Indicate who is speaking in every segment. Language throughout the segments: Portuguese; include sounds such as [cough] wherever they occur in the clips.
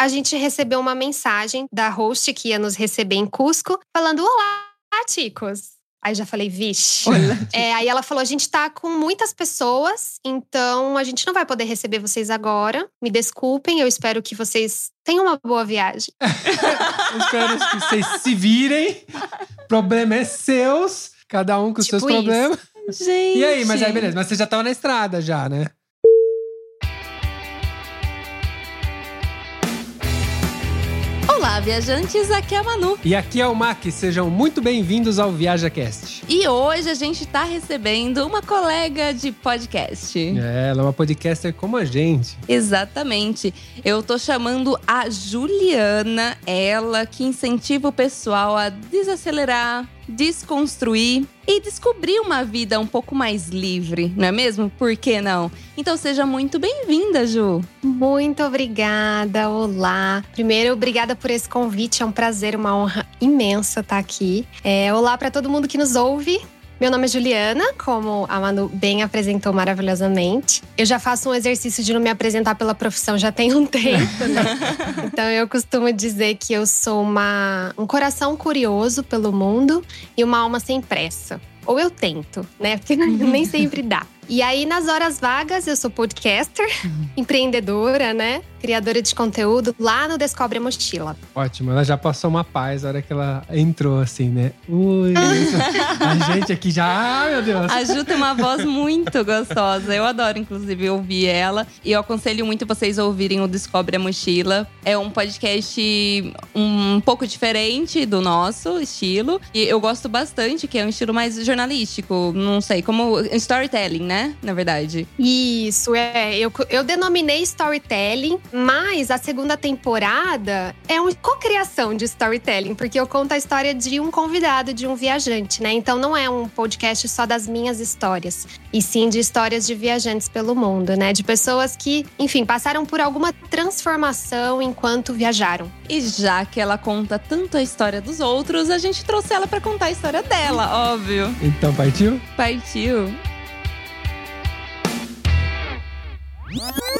Speaker 1: a gente recebeu uma mensagem da host que ia nos receber em Cusco, falando: Olá, chicos! Aí já falei, vixe. [laughs] É, aí ela falou: a gente tá com muitas pessoas, então a gente não vai poder receber vocês agora. Me desculpem, eu espero que vocês tenham uma boa viagem. [laughs]
Speaker 2: eu espero que vocês se virem. Problema é seus, cada um com
Speaker 1: tipo
Speaker 2: seus problemas.
Speaker 3: Gente.
Speaker 2: E aí, mas aí, beleza, mas você já tava na estrada já, né?
Speaker 3: Olá, viajantes, aqui é a Manu.
Speaker 2: E aqui é o Mac, sejam muito bem-vindos ao ViajaCast.
Speaker 3: E hoje a gente tá recebendo uma colega de podcast.
Speaker 2: É, ela é uma podcaster como a gente.
Speaker 3: Exatamente. Eu tô chamando a Juliana, ela que incentiva o pessoal a desacelerar, desconstruir e descobrir uma vida um pouco mais livre, não é mesmo? Por que não? Então seja muito bem-vinda, Ju.
Speaker 1: Muito obrigada. Olá. Primeiro, obrigada por esse convite. É um prazer, uma honra imensa estar aqui. É, olá para todo mundo que nos ouve. Meu nome é Juliana, como a Manu bem apresentou maravilhosamente. Eu já faço um exercício de não me apresentar pela profissão já tem um [laughs] tempo, né? então eu costumo dizer que eu sou uma, um coração curioso pelo mundo e uma alma sem pressa. Ou eu tento, né? Porque [laughs] nem sempre dá. E aí, nas horas vagas, eu sou podcaster, empreendedora, né? Criadora de conteúdo lá no Descobre a Mochila.
Speaker 2: Ótimo, ela já passou uma paz na hora que ela entrou, assim, né? Ui, [laughs] a gente aqui já. Ai, meu Deus.
Speaker 3: A Ju tem uma voz muito gostosa. Eu adoro, inclusive, ouvir ela. E eu aconselho muito vocês ouvirem o Descobre a Mochila. É um podcast um pouco diferente do nosso estilo. E eu gosto bastante, que é um estilo mais jornalístico. Não sei, como storytelling, né? Na verdade.
Speaker 1: Isso, é. Eu, eu denominei storytelling, mas a segunda temporada é uma cocriação de storytelling, porque eu conto a história de um convidado, de um viajante, né? Então não é um podcast só das minhas histórias, e sim de histórias de viajantes pelo mundo, né? De pessoas que, enfim, passaram por alguma transformação enquanto viajaram.
Speaker 3: E já que ela conta tanto a história dos outros, a gente trouxe ela para contar a história dela, óbvio.
Speaker 2: Então partiu?
Speaker 3: Partiu. Música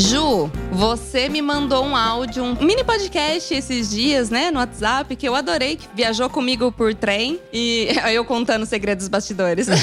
Speaker 3: Ju, você me mandou um áudio, um mini podcast esses dias, né, no WhatsApp, que eu adorei, que viajou comigo por trem e [laughs] eu contando segredos dos bastidores. [laughs]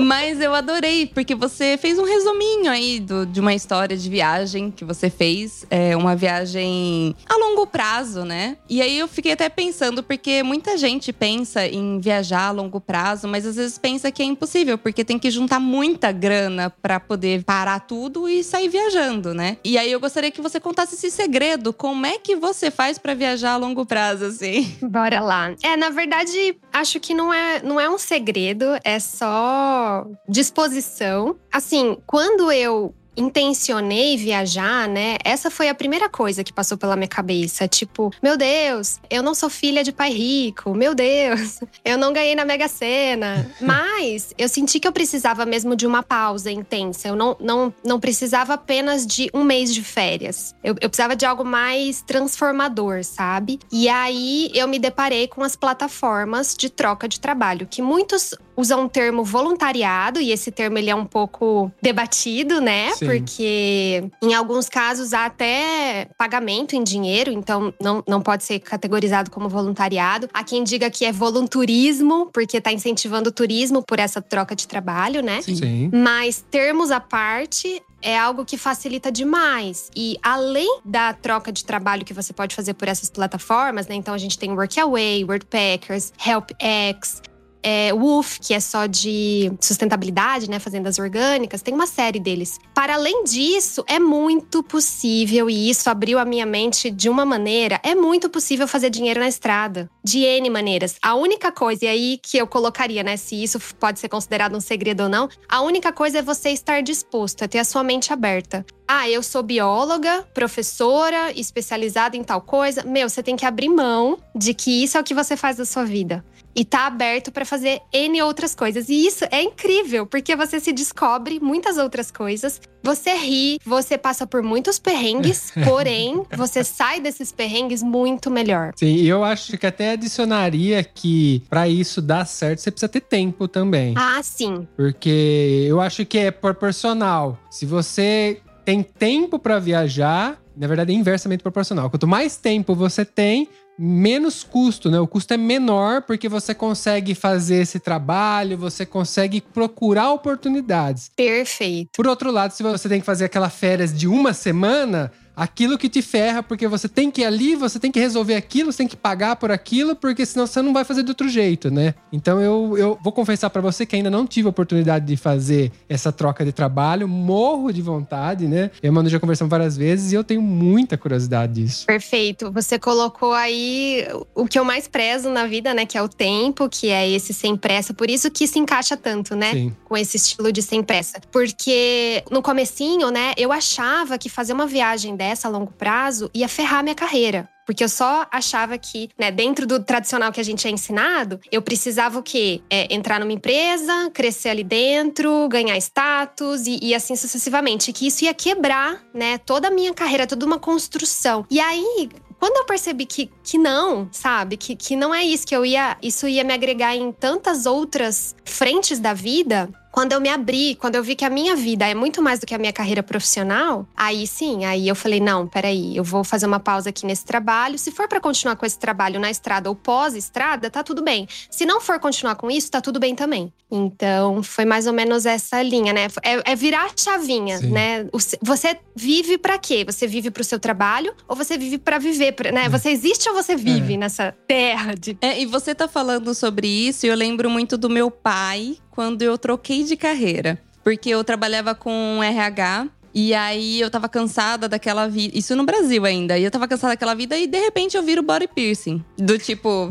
Speaker 3: Mas eu adorei, porque você fez um resuminho aí do, de uma história de viagem que você fez. É uma viagem a longo prazo, né? E aí eu fiquei até pensando, porque muita gente pensa em viajar a longo prazo, mas às vezes pensa que é impossível, porque tem que juntar muita grana para poder parar tudo e sair viajando, né? E aí eu gostaria que você contasse esse segredo. Como é que você faz para viajar a longo prazo, assim? [laughs]
Speaker 1: Bora lá. É, na verdade, acho que não é, não é um segredo, é só disposição. Assim, quando eu intencionei viajar, né? Essa foi a primeira coisa que passou pela minha cabeça. Tipo, meu Deus, eu não sou filha de pai rico. Meu Deus, [laughs] eu não ganhei na Mega Sena. [laughs] Mas eu senti que eu precisava mesmo de uma pausa intensa. Eu não, não, não precisava apenas de um mês de férias. Eu, eu precisava de algo mais transformador, sabe? E aí eu me deparei com as plataformas de troca de trabalho, que muitos usa um termo voluntariado e esse termo ele é um pouco debatido, né?
Speaker 2: Sim.
Speaker 1: Porque em alguns casos há até pagamento em dinheiro, então não, não pode ser categorizado como voluntariado. Há quem diga que é volunturismo, porque está incentivando o turismo por essa troca de trabalho, né?
Speaker 2: Sim.
Speaker 1: Mas termos à parte, é algo que facilita demais. E além da troca de trabalho que você pode fazer por essas plataformas, né? Então a gente tem Workaway, Wordpackers, HelpX, é, Woof, que é só de sustentabilidade, né? Fazendas orgânicas, tem uma série deles. Para além disso, é muito possível, e isso abriu a minha mente de uma maneira, é muito possível fazer dinheiro na estrada. De N maneiras. A única coisa, e aí que eu colocaria, né? Se isso pode ser considerado um segredo ou não, a única coisa é você estar disposto, é ter a sua mente aberta. Ah, eu sou bióloga, professora, especializada em tal coisa. Meu, você tem que abrir mão de que isso é o que você faz da sua vida. E tá aberto para fazer N outras coisas. E isso é incrível, porque você se descobre muitas outras coisas. Você ri, você passa por muitos perrengues, [laughs] porém, você sai desses perrengues muito melhor.
Speaker 2: Sim, e eu acho que até adicionaria que pra isso dar certo, você precisa ter tempo também.
Speaker 1: Ah, sim.
Speaker 2: Porque eu acho que é proporcional. Se você tem tempo pra viajar, na verdade é inversamente proporcional. Quanto mais tempo você tem, menos custo, né? O custo é menor porque você consegue fazer esse trabalho, você consegue procurar oportunidades.
Speaker 1: Perfeito.
Speaker 2: Por outro lado, se você tem que fazer aquela férias de uma semana, aquilo que te ferra, porque você tem que ir ali, você tem que resolver aquilo, você tem que pagar por aquilo, porque senão você não vai fazer de outro jeito, né? Então eu, eu vou confessar pra você que ainda não tive a oportunidade de fazer essa troca de trabalho, morro de vontade, né? Eu Manu já conversamos várias vezes e eu tenho muita curiosidade disso.
Speaker 1: Perfeito. Você colocou aí o que eu mais prezo na vida, né? Que é o tempo, que é esse sem pressa. Por isso que se encaixa tanto, né?
Speaker 2: Sim.
Speaker 1: Com esse estilo de sem pressa. Porque no comecinho, né? Eu achava que fazer uma viagem dessa a longo prazo ia ferrar minha carreira. Porque eu só achava que, né, dentro do tradicional que a gente é ensinado, eu precisava o quê? É, entrar numa empresa, crescer ali dentro, ganhar status e, e assim sucessivamente. Que isso ia quebrar, né, toda a minha carreira, toda uma construção. E aí, quando eu percebi que, que não, sabe? Que, que não é isso, que eu ia. Isso ia me agregar em tantas outras frentes da vida. Quando eu me abri, quando eu vi que a minha vida é muito mais do que a minha carreira profissional, aí sim, aí eu falei: não, peraí, eu vou fazer uma pausa aqui nesse trabalho. Se for para continuar com esse trabalho na estrada ou pós-estrada, tá tudo bem. Se não for continuar com isso, tá tudo bem também. Então, foi mais ou menos essa linha, né? É, é virar a chavinha,
Speaker 2: Sim.
Speaker 1: né? Você vive pra quê? Você vive pro seu trabalho ou você vive pra viver, pra- né? Você existe ou você vive nessa terra de
Speaker 3: É, e você tá falando sobre isso, e eu lembro muito do meu pai quando eu troquei de carreira. Porque eu trabalhava com RH. E aí eu tava cansada daquela vida. Isso no Brasil ainda. E eu tava cansada daquela vida e de repente eu viro body piercing. Do tipo.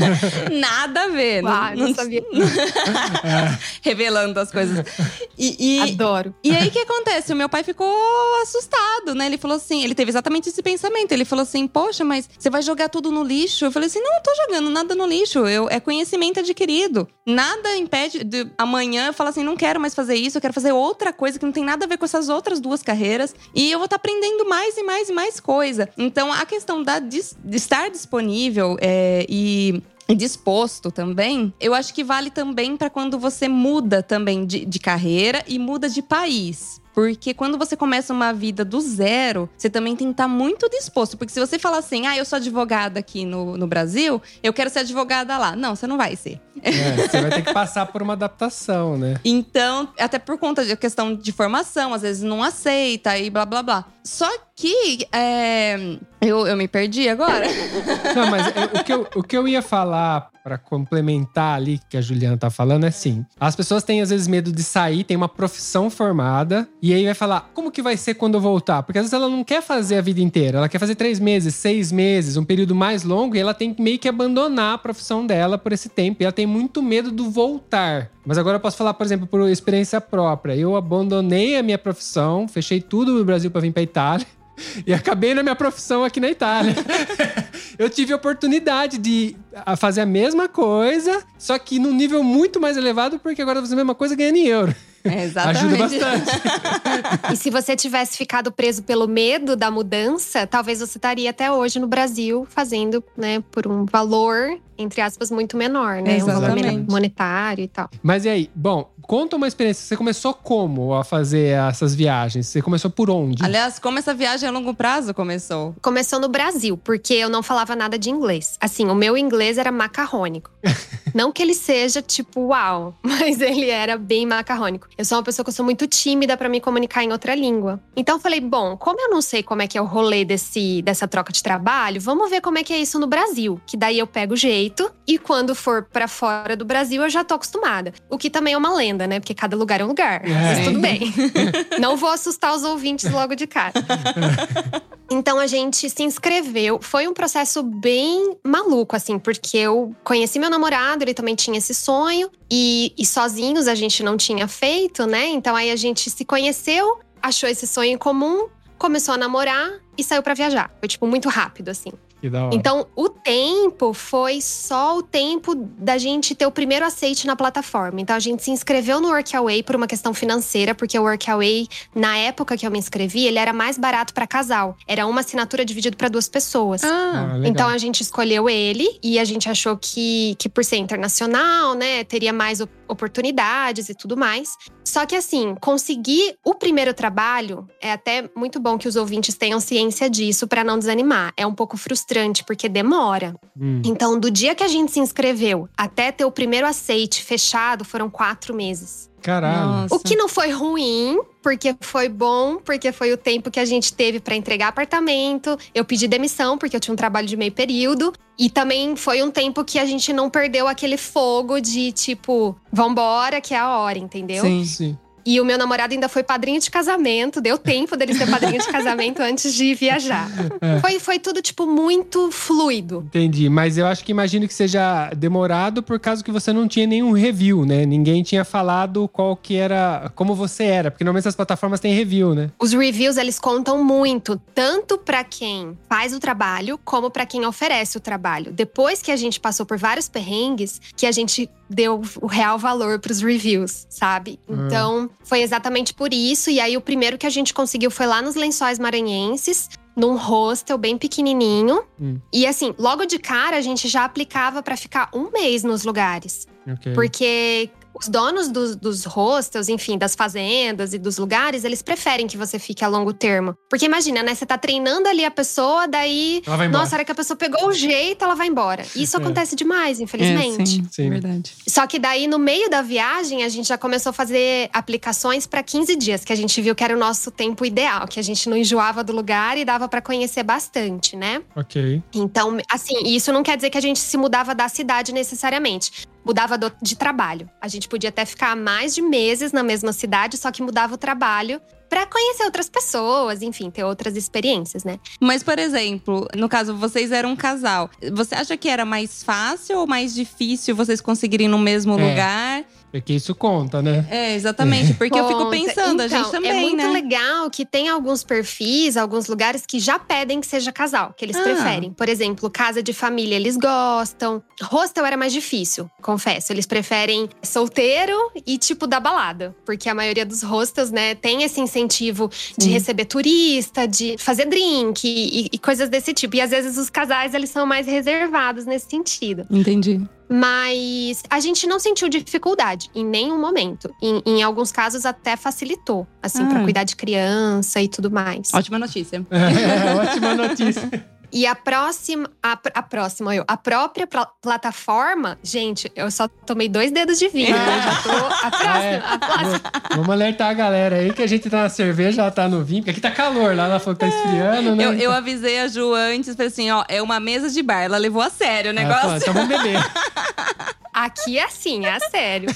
Speaker 3: [laughs] nada a ver.
Speaker 1: Uau, eu não sabia. [laughs]
Speaker 3: Revelando as coisas. E, e,
Speaker 1: Adoro.
Speaker 3: e aí o que acontece? O meu pai ficou assustado, né? Ele falou assim: ele teve exatamente esse pensamento. Ele falou assim: Poxa, mas você vai jogar tudo no lixo? Eu falei assim: Não, não tô jogando nada no lixo. Eu, é conhecimento adquirido. Nada impede de amanhã eu falar assim: Não quero mais fazer isso, eu quero fazer outra coisa que não tem nada a ver com essas outras duas carreiras. E eu vou estar aprendendo mais e mais e mais coisa. Então a questão da, de estar disponível é, e e disposto também, eu acho que vale também para quando você muda também de, de carreira e muda de país. Porque quando você começa uma vida do zero, você também tem que estar muito disposto. Porque se você falar assim, ah, eu sou advogada aqui no, no Brasil, eu quero ser advogada lá. Não, você não vai ser.
Speaker 2: É, você vai ter que passar por uma adaptação, né? [laughs]
Speaker 3: Então, até por conta da questão de formação, às vezes não aceita e blá blá blá. Só que é, eu, eu me perdi agora. [laughs]
Speaker 2: Não, mas o, que eu, o que eu ia falar pra complementar ali que a Juliana tá falando é assim: as pessoas têm às vezes medo de sair, tem uma profissão formada, e aí vai falar, como que vai ser quando eu voltar? Porque às vezes ela não quer fazer a vida inteira, ela quer fazer três meses, seis meses, um período mais longo, e ela tem meio que abandonar a profissão dela por esse tempo, e ela tem muito medo do voltar. Mas agora eu posso falar, por exemplo, por experiência própria. Eu abandonei a minha profissão, fechei tudo no Brasil pra vir pra Itália. E acabei na minha profissão aqui na Itália. [laughs] eu tive a oportunidade de a, fazer a mesma coisa, só que num nível muito mais elevado, porque agora eu vou fazer a mesma coisa ganhando em euro.
Speaker 3: É, exatamente.
Speaker 2: Ajuda bastante. [laughs]
Speaker 1: E se você tivesse ficado preso pelo medo da mudança, talvez você estaria até hoje no Brasil fazendo, né, por um valor, entre aspas, muito menor, né? Um valor
Speaker 3: Exatamente.
Speaker 1: monetário e tal.
Speaker 2: Mas e aí? Bom, conta uma experiência. Você começou como a fazer essas viagens? Você começou por onde?
Speaker 3: Aliás, como essa viagem a longo prazo começou?
Speaker 1: Começou no Brasil, porque eu não falava nada de inglês. Assim, o meu inglês era macarrônico. [laughs] não que ele seja tipo uau, [laughs] mas ele era bem macarrônico. Eu sou uma pessoa que eu sou muito tímida pra me comunicar em outra língua. Então eu falei, bom, como eu não sei como é que é o rolê desse, dessa troca de trabalho, vamos ver como é que é isso no Brasil, que daí eu pego o jeito e quando for pra fora do Brasil eu já tô acostumada. O que também é uma lenda, né? Porque cada lugar é um lugar.
Speaker 2: É.
Speaker 1: Mas tudo bem. [laughs] [laughs] não vou assustar os ouvintes logo de cara. [laughs] Então a gente se inscreveu. Foi um processo bem maluco, assim, porque eu conheci meu namorado, ele também tinha esse sonho, e, e sozinhos a gente não tinha feito, né? Então aí a gente se conheceu, achou esse sonho em comum, começou a namorar e saiu pra viajar. Foi, tipo, muito rápido, assim.
Speaker 2: Que da hora.
Speaker 1: Então, o tempo foi só o tempo da gente ter o primeiro aceite na plataforma. Então, a gente se inscreveu no Workaway por uma questão financeira, porque o Workaway, na época que eu me inscrevi, ele era mais barato para casal. Era uma assinatura dividida para duas pessoas.
Speaker 2: Ah, legal.
Speaker 1: Então a gente escolheu ele e a gente achou que, que por ser internacional, né, teria mais op- oportunidades e tudo mais. Só que assim, conseguir o primeiro trabalho é até muito bom que os ouvintes tenham ciência disso para não desanimar. É um pouco frustrante porque demora.
Speaker 2: Hum.
Speaker 1: Então, do dia que a gente se inscreveu até ter o primeiro aceite fechado, foram quatro meses.
Speaker 2: Caralho.
Speaker 3: Nossa.
Speaker 1: O que não foi ruim, porque foi bom, porque foi o tempo que a gente teve pra entregar apartamento. Eu pedi demissão, porque eu tinha um trabalho de meio período. E também foi um tempo que a gente não perdeu aquele fogo de tipo, vambora, que é a hora, entendeu?
Speaker 3: Sim.
Speaker 2: Sim.
Speaker 1: E o meu namorado ainda foi padrinho de casamento, deu tempo dele ser padrinho de casamento [laughs] antes de viajar.
Speaker 2: É.
Speaker 1: Foi, foi tudo, tipo, muito fluido.
Speaker 2: Entendi, mas eu acho que imagino que seja demorado por causa que você não tinha nenhum review, né? Ninguém tinha falado qual que era, como você era, porque normalmente essas plataformas têm review, né?
Speaker 1: Os reviews, eles contam muito, tanto pra quem faz o trabalho, como pra quem oferece o trabalho. Depois que a gente passou por vários perrengues, que a gente deu o real valor pros reviews, sabe?
Speaker 2: Hum.
Speaker 1: Então, foi exatamente por isso. E aí, o primeiro que a gente conseguiu foi lá nos Lençóis Maranhenses, num hostel bem pequenininho.
Speaker 2: Hum.
Speaker 1: E assim, logo de cara, a gente já aplicava pra ficar um mês nos lugares.
Speaker 2: Ok.
Speaker 1: Porque os donos dos, dos hostels, enfim, das fazendas e dos lugares, eles preferem que você fique a longo termo. Porque imagina, né? Você tá treinando ali a pessoa, daí.
Speaker 2: Ela vai embora.
Speaker 1: Nossa, a hora que a pessoa pegou o jeito, ela vai embora. Isso
Speaker 2: É.
Speaker 1: acontece demais, infelizmente.
Speaker 3: É, sim,
Speaker 2: Sim.
Speaker 3: verdade.
Speaker 1: Só que daí, no meio da viagem, a gente já começou a fazer aplicações para 15 dias, que a gente viu que era o nosso tempo ideal, que a gente não enjoava do lugar e dava para conhecer bastante, né?
Speaker 2: Ok.
Speaker 1: Então, assim, isso não quer dizer que a gente se mudava da cidade necessariamente. Mudava do- de trabalho. A gente podia até ficar mais de meses na mesma cidade, só que mudava o trabalho pra conhecer outras pessoas, enfim, ter outras experiências, né?
Speaker 3: Mas, por exemplo, no caso, vocês eram um casal. Você acha que era mais fácil ou mais difícil vocês conseguirem no mesmo
Speaker 2: É.
Speaker 3: lugar?
Speaker 2: Porque isso conta, né?
Speaker 3: É, exatamente. Porque eu fico
Speaker 1: Conta.
Speaker 3: pensando, a
Speaker 1: Então,
Speaker 3: gente também,
Speaker 1: É muito
Speaker 3: né?
Speaker 1: legal que tem alguns perfis, alguns lugares que já pedem que seja casal, que eles
Speaker 3: Ah.
Speaker 1: preferem. Por exemplo, casa de família, eles gostam. Hostel era mais difícil, confesso. Eles preferem solteiro e tipo da balada. Porque a maioria dos hostels, né, tem esse incentivo de
Speaker 3: Sim.
Speaker 1: receber turista, de fazer drink e, e coisas desse tipo. E às vezes os casais, eles são mais reservados nesse sentido.
Speaker 3: Entendi.
Speaker 1: Mas a gente não sentiu dificuldade em nenhum momento. Em, em alguns casos até facilitou, assim, pra
Speaker 3: Ah.
Speaker 1: cuidar de criança e tudo mais.
Speaker 3: Ótima notícia. [laughs]
Speaker 2: É, ótima notícia.
Speaker 1: E a próxima, a, a próxima eu, a própria pla- plataforma, gente, eu só tomei dois dedos de vinho, né? Já tô a [laughs] próxima,
Speaker 2: É.
Speaker 1: a próxima.
Speaker 2: Vamos alertar a galera aí que a gente tá na cerveja, ela tá no vinho, porque aqui tá calor, lá ela falou que tá esfriando, né?
Speaker 3: Eu, eu avisei a Ju antes, falei assim, ó, é uma mesa de bar. Ela levou a sério o negócio.
Speaker 2: então vamos beber. [laughs]
Speaker 1: Aqui é assim, é sério.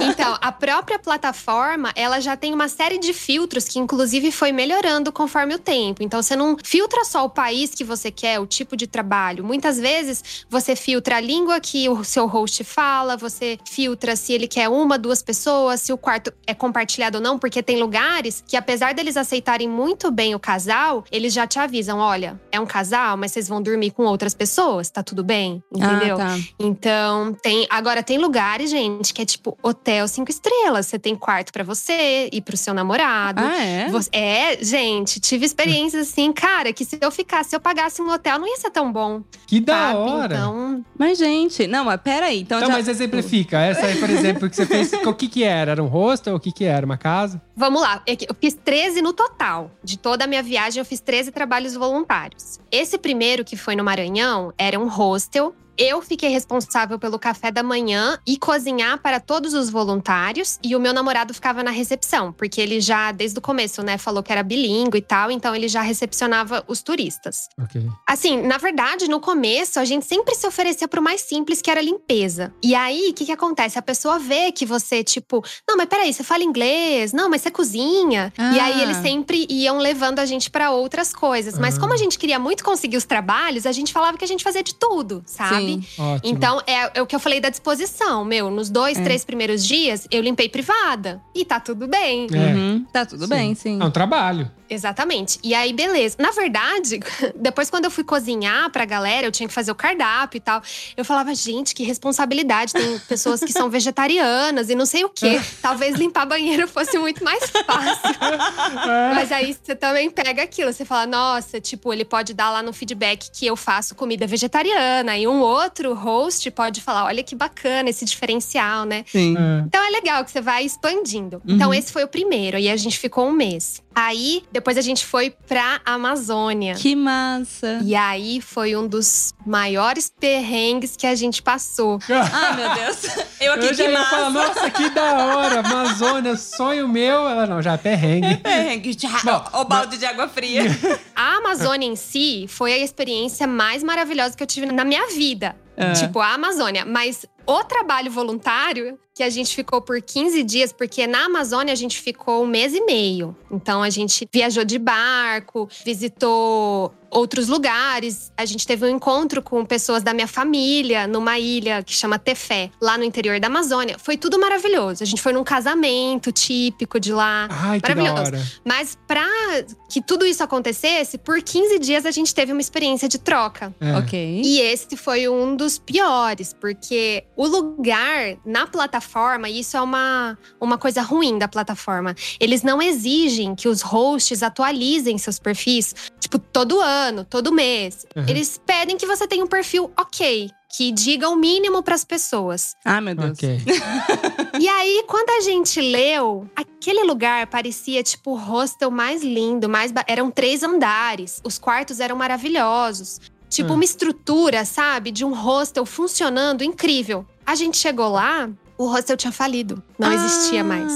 Speaker 1: Então, a própria plataforma, ela já tem uma série de filtros que, inclusive, foi melhorando conforme o tempo. Então, você não filtra só o país que você quer, o tipo de trabalho. Muitas vezes, você filtra a língua que o seu host fala, você filtra se ele quer uma, duas pessoas, se o quarto é compartilhado ou não, porque tem lugares que, apesar deles aceitarem muito bem o casal, eles já te avisam: olha, é um casal, mas vocês vão dormir com outras pessoas, tá tudo bem? Entendeu?
Speaker 3: Ah, tá.
Speaker 1: Então, tem agora tem lugares, gente, que é tipo hotel cinco estrelas. Você tem quarto pra você e pro seu namorado.
Speaker 3: Ah, é?
Speaker 1: Você- é, gente, tive experiências assim, cara, que se eu ficasse, se eu pagasse um hotel, não ia ser tão bom.
Speaker 2: Que da
Speaker 1: sabe?
Speaker 2: hora.
Speaker 1: Então,
Speaker 3: Mas, gente, não, mas peraí. Então,
Speaker 2: Então,
Speaker 3: já...
Speaker 2: mas exemplifica. Essa aí, por exemplo, que você fez, [laughs] o que que era? Era um hostel? O que que era? Uma casa?
Speaker 1: vamos lá. É Eu fiz 13 no total. De toda a minha viagem, eu fiz 13 trabalhos voluntários. Esse primeiro, que foi no Maranhão, era um hostel. Eu fiquei responsável pelo café da manhã e cozinhar para todos os voluntários. E o meu namorado ficava na recepção, porque ele já, desde o começo, né, falou que era bilíngue e tal, então ele já recepcionava os turistas.
Speaker 2: Ok.
Speaker 1: Assim, na verdade, no começo, a gente sempre se oferecia pro mais simples, que era limpeza. E aí, o que, que acontece? A pessoa vê que você, tipo, não, mas peraí, você fala inglês? Não, mas você cozinha.
Speaker 3: Ah.
Speaker 1: E aí, eles sempre iam levando a gente pra outras coisas. Mas
Speaker 2: Ah.
Speaker 1: como a gente queria muito conseguir os trabalhos, a gente falava que a gente fazia de tudo, sabe?
Speaker 3: Sim.
Speaker 2: Ótimo.
Speaker 1: Então, é, é o que eu falei da disposição. Meu, nos dois,
Speaker 3: É.
Speaker 1: três primeiros dias, eu limpei privada. E tá tudo bem.
Speaker 2: É.
Speaker 3: Uhum. Tá tudo
Speaker 2: Sim.
Speaker 3: bem, sim.
Speaker 2: É um trabalho.
Speaker 1: Exatamente. E aí, beleza. Na verdade, [laughs] depois quando eu fui cozinhar pra galera, eu tinha que fazer o cardápio e tal. Eu falava, gente, que responsabilidade. Tem pessoas que são [laughs] vegetarianas e não sei o quê. Talvez limpar banheiro fosse muito mais fácil. Mas aí você também pega aquilo. Você fala, nossa, tipo, ele pode dar lá no feedback que eu faço comida vegetariana. E um outro host pode falar, olha que bacana esse diferencial, né?
Speaker 3: Sim.
Speaker 2: É.
Speaker 1: Então é legal que você vai expandindo. Então
Speaker 3: Uhum.
Speaker 1: esse foi o primeiro, e a gente ficou um mês. Aí, depois a gente foi pra Amazônia.
Speaker 3: Que massa.
Speaker 1: E aí foi um dos maiores perrengues que a gente passou. [laughs]
Speaker 3: Ah, meu Deus. Eu aqui,
Speaker 2: Eu já
Speaker 3: que
Speaker 2: ia
Speaker 3: massa.
Speaker 2: falar, nossa, que da hora. Amazônia, sonho meu. Ela não, já é perrengue. [laughs]
Speaker 3: Perrengue. Já.
Speaker 2: Bom,
Speaker 3: o balde de água fria. [laughs]
Speaker 1: A Amazônia em si foi a experiência mais maravilhosa que eu tive na minha vida.
Speaker 3: É.
Speaker 1: Tipo, a Amazônia. Mas o trabalho voluntário, que a gente ficou por 15 dias, porque na Amazônia a gente ficou um mês e meio. Então a gente viajou de barco, visitou outros lugares. A gente teve um encontro com pessoas da minha família numa ilha que chama Tefé, lá no interior da Amazônia. Foi tudo maravilhoso. A gente foi num casamento típico de lá.
Speaker 2: Ai, que da
Speaker 1: Maravilhoso.
Speaker 2: hora.
Speaker 1: Mas pra que tudo isso acontecesse, por 15 dias a gente teve uma experiência de troca.
Speaker 2: É.
Speaker 3: ok.
Speaker 1: E esse foi um dos piores, porque o lugar na plataforma, e isso é uma, uma coisa ruim da plataforma, eles não exigem que os hosts atualizem seus perfis, tipo, todo ano, todo mês.
Speaker 2: Uhum.
Speaker 1: Eles pedem que você tenha um perfil ok. Que diga o mínimo pras pessoas.
Speaker 3: Ah, meu Deus.
Speaker 2: Ok. [laughs]
Speaker 1: E aí, quando a gente leu, aquele lugar parecia tipo o hostel mais lindo, mais ba- eram três andares. Os quartos eram maravilhosos. Tipo
Speaker 2: Hum.
Speaker 1: uma estrutura, sabe, de um hostel funcionando incrível. A gente chegou lá, o hostel tinha falido, não existia mais.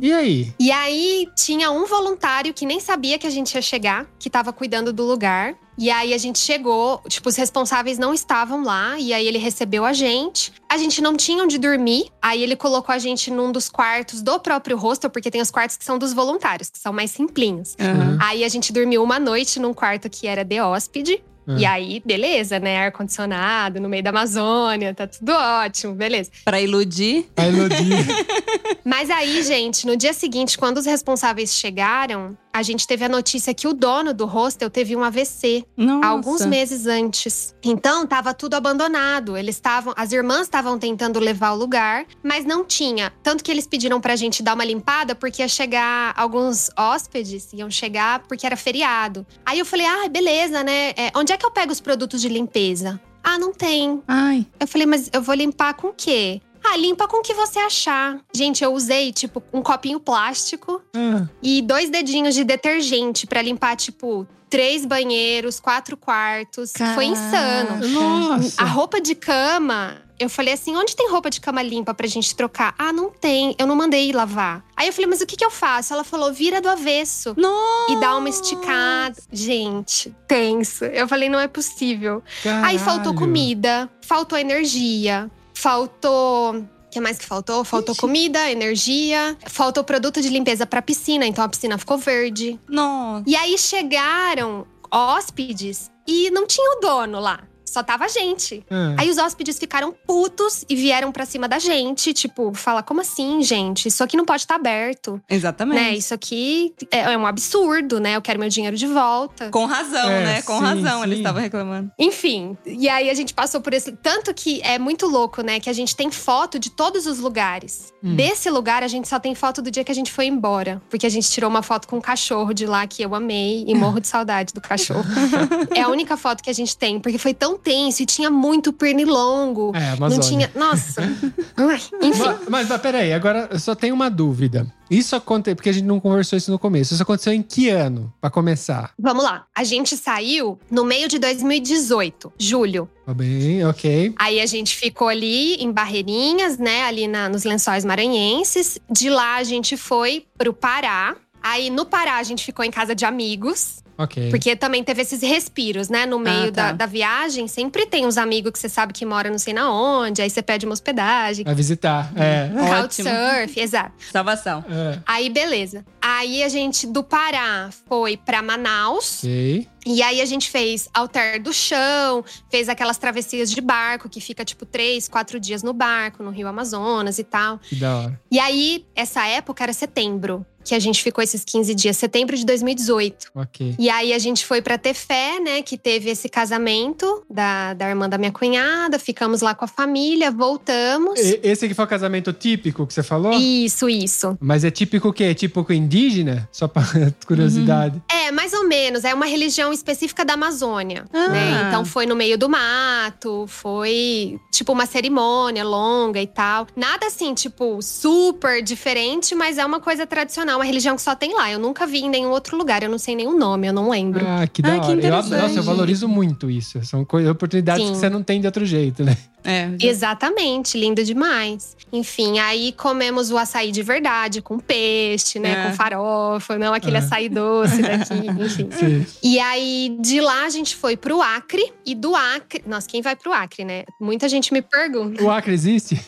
Speaker 2: E aí?
Speaker 1: E aí tinha um voluntário que nem sabia que a gente ia chegar, que tava cuidando do lugar. E aí a gente chegou, tipo, os responsáveis não estavam lá, e aí ele recebeu a gente. A gente não tinha onde dormir, aí ele colocou a gente num dos quartos do próprio hostel, porque tem os quartos que são dos voluntários, que são mais simplinhos.
Speaker 3: Aham.
Speaker 1: Aí a gente dormiu uma noite num quarto que era de hóspede.
Speaker 2: Ah.
Speaker 1: E aí, beleza, né? Ar-condicionado, no meio da Amazônia, tá tudo ótimo, beleza.
Speaker 3: Pra iludir.
Speaker 2: A Elodie. [laughs]
Speaker 1: Mas aí, gente, no dia seguinte, quando os responsáveis chegaram, a gente teve a notícia que o dono do hostel teve um AVC
Speaker 3: Nossa.
Speaker 1: alguns meses antes. Então, tava tudo abandonado. Eles estavam, as irmãs estavam tentando levar o lugar, mas não tinha. Tanto que eles pediram pra gente dar uma limpada porque ia chegar alguns hóspedes, iam chegar porque era feriado. Aí eu falei: "Ah, beleza, né? É, onde é que eu pego os produtos de limpeza?" Ah, não tem.
Speaker 3: Ai.
Speaker 1: Eu falei, mas eu vou limpar com o quê? Ah, limpa com o que você achar. Gente, eu usei, tipo, um copinho plástico
Speaker 2: Ah,
Speaker 1: e dois dedinhos de detergente pra limpar, tipo, três banheiros, quatro quartos. Foi insano.
Speaker 2: nossa.
Speaker 1: A roupa de cama, eu falei assim: onde tem roupa de cama limpa pra gente trocar? Ah, não tem. Eu não mandei lavar. Aí eu falei, mas o que, que eu faço? Ela falou: vira do avesso.
Speaker 3: Nossa.
Speaker 1: E dá uma esticada. Gente, tenso. Eu falei, não é possível. Aí faltou
Speaker 2: Caralho.
Speaker 1: comida, faltou energia, faltou. O que mais que faltou? Faltou
Speaker 3: Ixi.
Speaker 1: comida, energia, faltou produto de limpeza pra piscina, então a piscina ficou verde.
Speaker 3: Nossa.
Speaker 1: E aí chegaram hóspedes e não tinha o dono lá. Só tava a gente.
Speaker 2: Ah.
Speaker 1: Aí os hóspedes ficaram putos e vieram pra cima da gente, tipo, fala como assim, gente? Isso aqui não pode estar aberto,
Speaker 3: Exatamente.
Speaker 1: né? Isso aqui é, é um absurdo, né? Eu quero meu dinheiro de volta.
Speaker 3: Com razão,
Speaker 2: É,
Speaker 3: né? Com
Speaker 2: sim,
Speaker 3: razão, eles
Speaker 2: sim.
Speaker 3: estavam reclamando.
Speaker 1: Enfim, e aí a gente passou por esse. Tanto que é muito louco, né? Que a gente tem foto de todos os lugares.
Speaker 2: Hum.
Speaker 1: Desse lugar, a gente só tem foto do dia que a gente foi embora. Porque a gente tirou uma foto com um cachorro de lá que eu amei e morro de saudade do cachorro. [laughs] é a única foto que a gente tem, porque foi tão tenso e tinha muito pernilongo.
Speaker 2: É,
Speaker 1: Não
Speaker 2: Amazônia.
Speaker 1: tinha. Nossa. [laughs] Ai, enfim.
Speaker 2: Mas, mas, mas peraí, agora eu só tenho uma dúvida. Isso aconteceu, porque a gente não conversou isso no começo. Isso aconteceu em que ano, pra começar?
Speaker 1: Vamos lá. A gente saiu no meio de 2018, julho.
Speaker 2: Tá bem, ok.
Speaker 1: Aí a gente ficou ali em Barreirinhas, né? Ali na- nos lençóis maranhenses. De lá a gente foi pro Pará. Aí no Pará a gente ficou em casa de amigos.
Speaker 2: Ok.
Speaker 1: Porque também teve esses respiros, né? No meio
Speaker 3: tá.
Speaker 1: da, da viagem, sempre tem uns amigos que você sabe que moram não sei na onde. Aí você pede uma hospedagem.
Speaker 2: Vai visitar. É.
Speaker 3: Ótimo.
Speaker 1: Couchsurf, [laughs] exato.
Speaker 3: Salvação.
Speaker 2: é.
Speaker 1: Aí beleza. Aí a gente do Pará foi pra Manaus.
Speaker 2: Ok.
Speaker 1: E aí a gente fez alter do chão, fez aquelas travessias de barco, que fica tipo três, quatro dias no barco, no Rio Amazonas e tal.
Speaker 2: Que da hora.
Speaker 1: E aí, essa época era setembro, que a gente ficou esses 15 dias, setembro de 2018.
Speaker 2: Ok.
Speaker 1: E aí a gente foi pra Tefé, né, que teve esse casamento da, da irmã da minha cunhada, ficamos lá com a família, voltamos.
Speaker 2: E- Esse aqui foi o casamento típico que você falou?
Speaker 1: Isso, isso.
Speaker 2: Mas é típico o quê? Típico indígena? Só pra [laughs] curiosidade.
Speaker 1: É, mais ou menos. É uma religião específica da Amazônia.
Speaker 3: Ah.
Speaker 1: né? Então foi no meio do mato, foi tipo uma cerimônia longa e tal. Nada assim, tipo, super diferente, mas é uma coisa tradicional, uma religião que só tem lá. Eu nunca vi em nenhum outro lugar, eu não sei nenhum nome, eu não lembro.
Speaker 2: Ah, que da
Speaker 3: Ah, que
Speaker 2: hora. eu,
Speaker 3: interessante.
Speaker 2: nossa, eu valorizo muito isso. São oportunidades
Speaker 1: Sim.
Speaker 2: que você não tem de outro jeito, né?
Speaker 3: É.
Speaker 1: Exatamente, lindo demais. Enfim, aí comemos o açaí de verdade, com peixe, né?
Speaker 3: É.
Speaker 1: Com farofa, não aquele
Speaker 2: É.
Speaker 1: açaí doce daqui, [laughs] enfim.
Speaker 2: Sim.
Speaker 1: E aí, de lá a gente foi pro Acre. E do Acre. Nossa, quem vai pro Acre, né? Muita gente me pergunta.
Speaker 2: O Acre existe?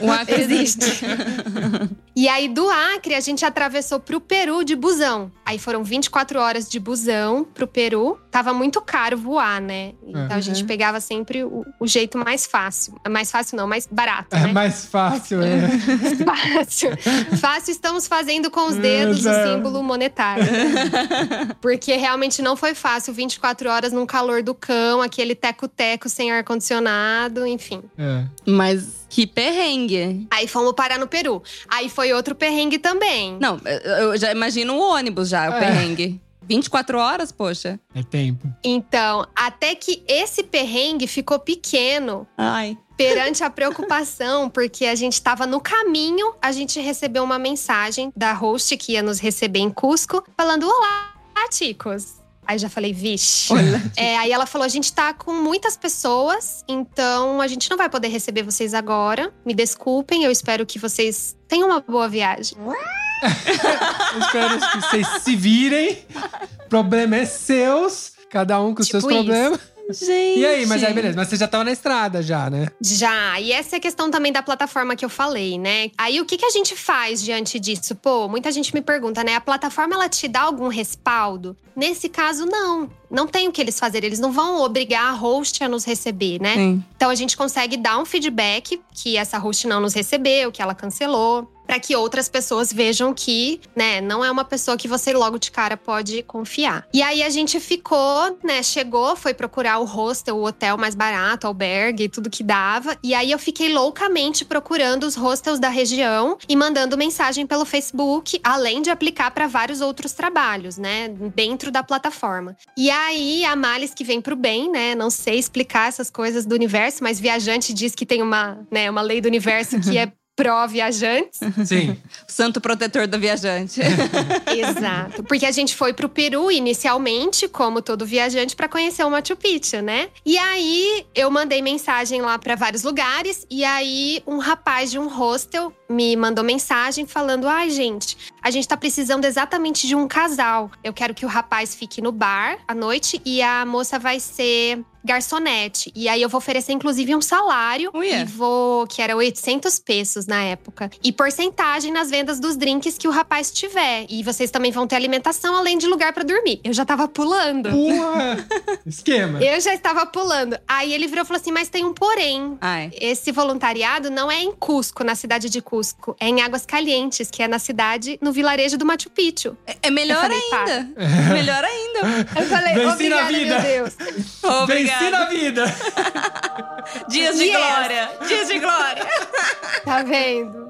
Speaker 3: Um Acre [laughs]
Speaker 1: Existe. e aí, do Acre, a gente atravessou pro Peru de busão. Aí foram 24 horas de busão pro Peru. Tava muito caro voar, né? Então a gente
Speaker 3: Uhum.
Speaker 1: pegava sempre o, o jeito mais fácil. Mais fácil não, mais barato,
Speaker 2: É
Speaker 1: né?
Speaker 2: mais fácil, é. [laughs]
Speaker 1: Fácil. Fácil estamos fazendo com os dedos o
Speaker 2: Exato.
Speaker 1: símbolo monetário. Porque realmente não foi fácil. 24 horas num calor do cão, aquele teco-teco sem ar-condicionado, enfim.
Speaker 2: é.
Speaker 3: Mas que perrengue.
Speaker 1: Aí fomos parar no Peru. Aí foi outro perrengue também.
Speaker 3: Não, eu eu já imagino o ônibus já, o
Speaker 2: É.
Speaker 3: perrengue. 24 horas, poxa.
Speaker 2: É tempo.
Speaker 1: Então, até que esse perrengue ficou pequeno
Speaker 3: Ai.
Speaker 1: perante a preocupação, porque a gente estava no caminho, a gente recebeu uma mensagem da host que ia nos receber em Cusco, falando: Olá, ticos. Aí já falei, vixe. É, aí ela falou: a gente tá com muitas pessoas, então a gente não vai poder receber vocês agora. Me desculpem, eu espero que vocês tenham uma boa viagem.
Speaker 2: Eu espero que vocês se virem. Problema é seus. Cada um com os
Speaker 1: Tipo
Speaker 2: seus
Speaker 1: isso.
Speaker 2: problemas.
Speaker 3: Gente.
Speaker 2: E aí, mas aí, beleza. Mas você já tava na estrada já, né?
Speaker 1: Já, e essa é a questão também da plataforma que eu falei, né? Aí o que, que a gente faz diante disso? Pô, muita gente me pergunta, né? A plataforma ela te dá algum respaldo? Nesse caso, não. Não tem o que eles fazerem. Eles não vão obrigar a host a nos receber, né?
Speaker 3: Sim.
Speaker 1: Então a gente consegue dar um feedback que essa host não nos recebeu, que ela cancelou, para que outras pessoas vejam que, né, não é uma pessoa que você logo de cara pode confiar. E aí a gente ficou, né, chegou, foi procurar o hostel, o hotel mais barato, albergue, tudo que dava. E aí eu fiquei loucamente procurando os hostels da região e mandando mensagem pelo Facebook, além de aplicar para vários outros trabalhos, né, dentro da plataforma. E aí a Malice que vem pro bem, né, não sei explicar essas coisas do universo, mas viajante diz que tem uma, né, uma lei do universo que é [laughs] pró-viajantes.
Speaker 2: Sim. [laughs]
Speaker 3: O santo protetor do viajante. [laughs]
Speaker 1: Exato. Porque a gente foi pro Peru inicialmente, como todo viajante, para conhecer o Machu Picchu, né? E aí eu mandei mensagem lá para vários lugares e aí um rapaz de um hostel me mandou mensagem falando: ai, gente, a gente tá precisando exatamente de um casal. Eu quero que o rapaz fique no bar à noite e a moça vai ser garçonete. E aí eu vou oferecer, inclusive, um salário.
Speaker 3: Uia.
Speaker 1: E vou. Que era 800 pesos na época. E porcentagem nas vendas dos drinks que o rapaz tiver. E vocês também vão ter alimentação, além de lugar pra dormir. Eu já tava pulando.
Speaker 2: Porra! [laughs] Esquema.
Speaker 1: Eu já estava pulando. Aí ele virou e falou assim: mas tem um porém.
Speaker 3: Ai.
Speaker 1: Esse voluntariado não é em Cusco, na cidade de Cusco. É em Águas Calientes, que é na cidade, no vilarejo do Machu Picchu.
Speaker 3: É, é melhor
Speaker 1: falei,
Speaker 3: ainda. [laughs] Melhor ainda.
Speaker 1: Eu falei,
Speaker 2: Venci na
Speaker 1: obrigada,
Speaker 2: vida."
Speaker 1: meu Deus.
Speaker 2: Venci
Speaker 3: Obrigada.
Speaker 2: na vida! [laughs]
Speaker 3: Dias de
Speaker 1: Yes.
Speaker 3: glória. Dias de glória. [laughs]
Speaker 1: Tá vendo?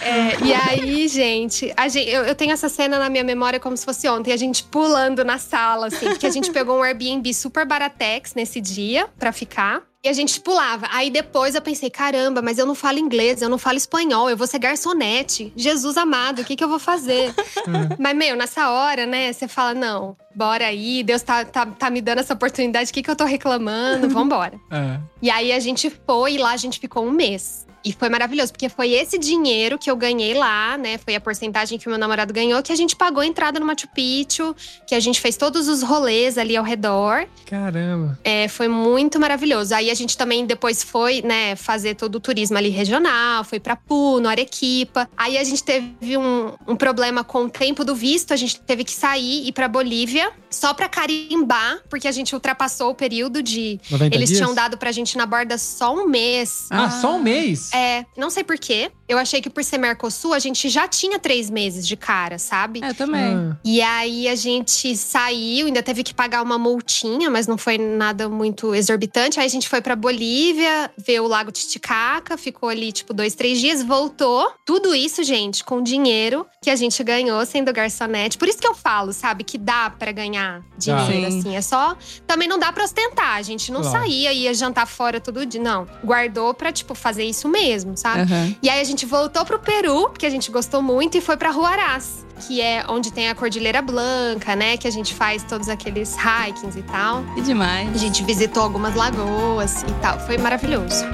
Speaker 1: É, e aí, gente, a gente- eu, eu tenho essa cena na minha memória como se fosse ontem, a gente pulando na sala, assim, porque a gente pegou um Airbnb super baratex nesse dia pra ficar. E a gente pulava. Aí depois eu pensei, caramba, mas eu não falo inglês, eu não falo espanhol, eu vou ser garçonete. Jesus amado, o que, que eu vou fazer? [laughs] mas, meu, nessa hora, né, você fala, não, bora aí, Deus tá, tá, tá me dando essa oportunidade, o que, que eu tô reclamando? [laughs] Vambora.
Speaker 2: É.
Speaker 1: E aí a gente foi e lá a gente ficou um mês. E foi maravilhoso, porque foi esse dinheiro que eu ganhei lá, né? Foi a porcentagem que o meu namorado ganhou, que a gente pagou a entrada no Machu Picchu, que a gente fez todos os rolês ali ao redor.
Speaker 2: Caramba.
Speaker 1: É, foi muito maravilhoso. Aí a gente também depois foi, né, fazer todo o turismo ali regional, foi pra Puno, Arequipa. Aí a gente teve um, um problema com o tempo do visto, a gente teve que sair e ir pra Bolívia só pra carimbar, porque a gente ultrapassou o período de
Speaker 2: 90
Speaker 1: eles
Speaker 2: dias?
Speaker 1: tinham dado pra gente na borda só um mês.
Speaker 2: Ah, só um mês?
Speaker 1: É, não sei porquê. Eu achei que por ser Mercosul, a gente já tinha três meses de cara, sabe?
Speaker 3: É, Eu também.
Speaker 2: Ah,
Speaker 1: E aí a gente saiu, ainda teve que pagar uma multinha, mas não foi nada muito exorbitante. Aí a gente foi pra Bolívia, ver o Lago Titicaca, ficou ali tipo dois, três dias, voltou. Tudo isso, gente, com dinheiro que a gente ganhou sendo garçonete. Por isso que eu falo, sabe, que dá pra ganhar dinheiro,
Speaker 3: Sim.
Speaker 1: assim. É só. Também não dá pra ostentar. A gente não
Speaker 2: Claro.
Speaker 1: saía, ia jantar fora todo dia. Não. Guardou pra, tipo, fazer isso mesmo, sabe?
Speaker 3: Aham.
Speaker 1: E aí a gente voltou pro Peru, porque a gente gostou muito, e foi pra Huaraz, que é onde tem a Cordilheira Blanca, né? Que a gente faz todos aqueles hikings e tal.
Speaker 3: Que demais.
Speaker 1: A gente visitou algumas lagoas e tal. Foi maravilhoso.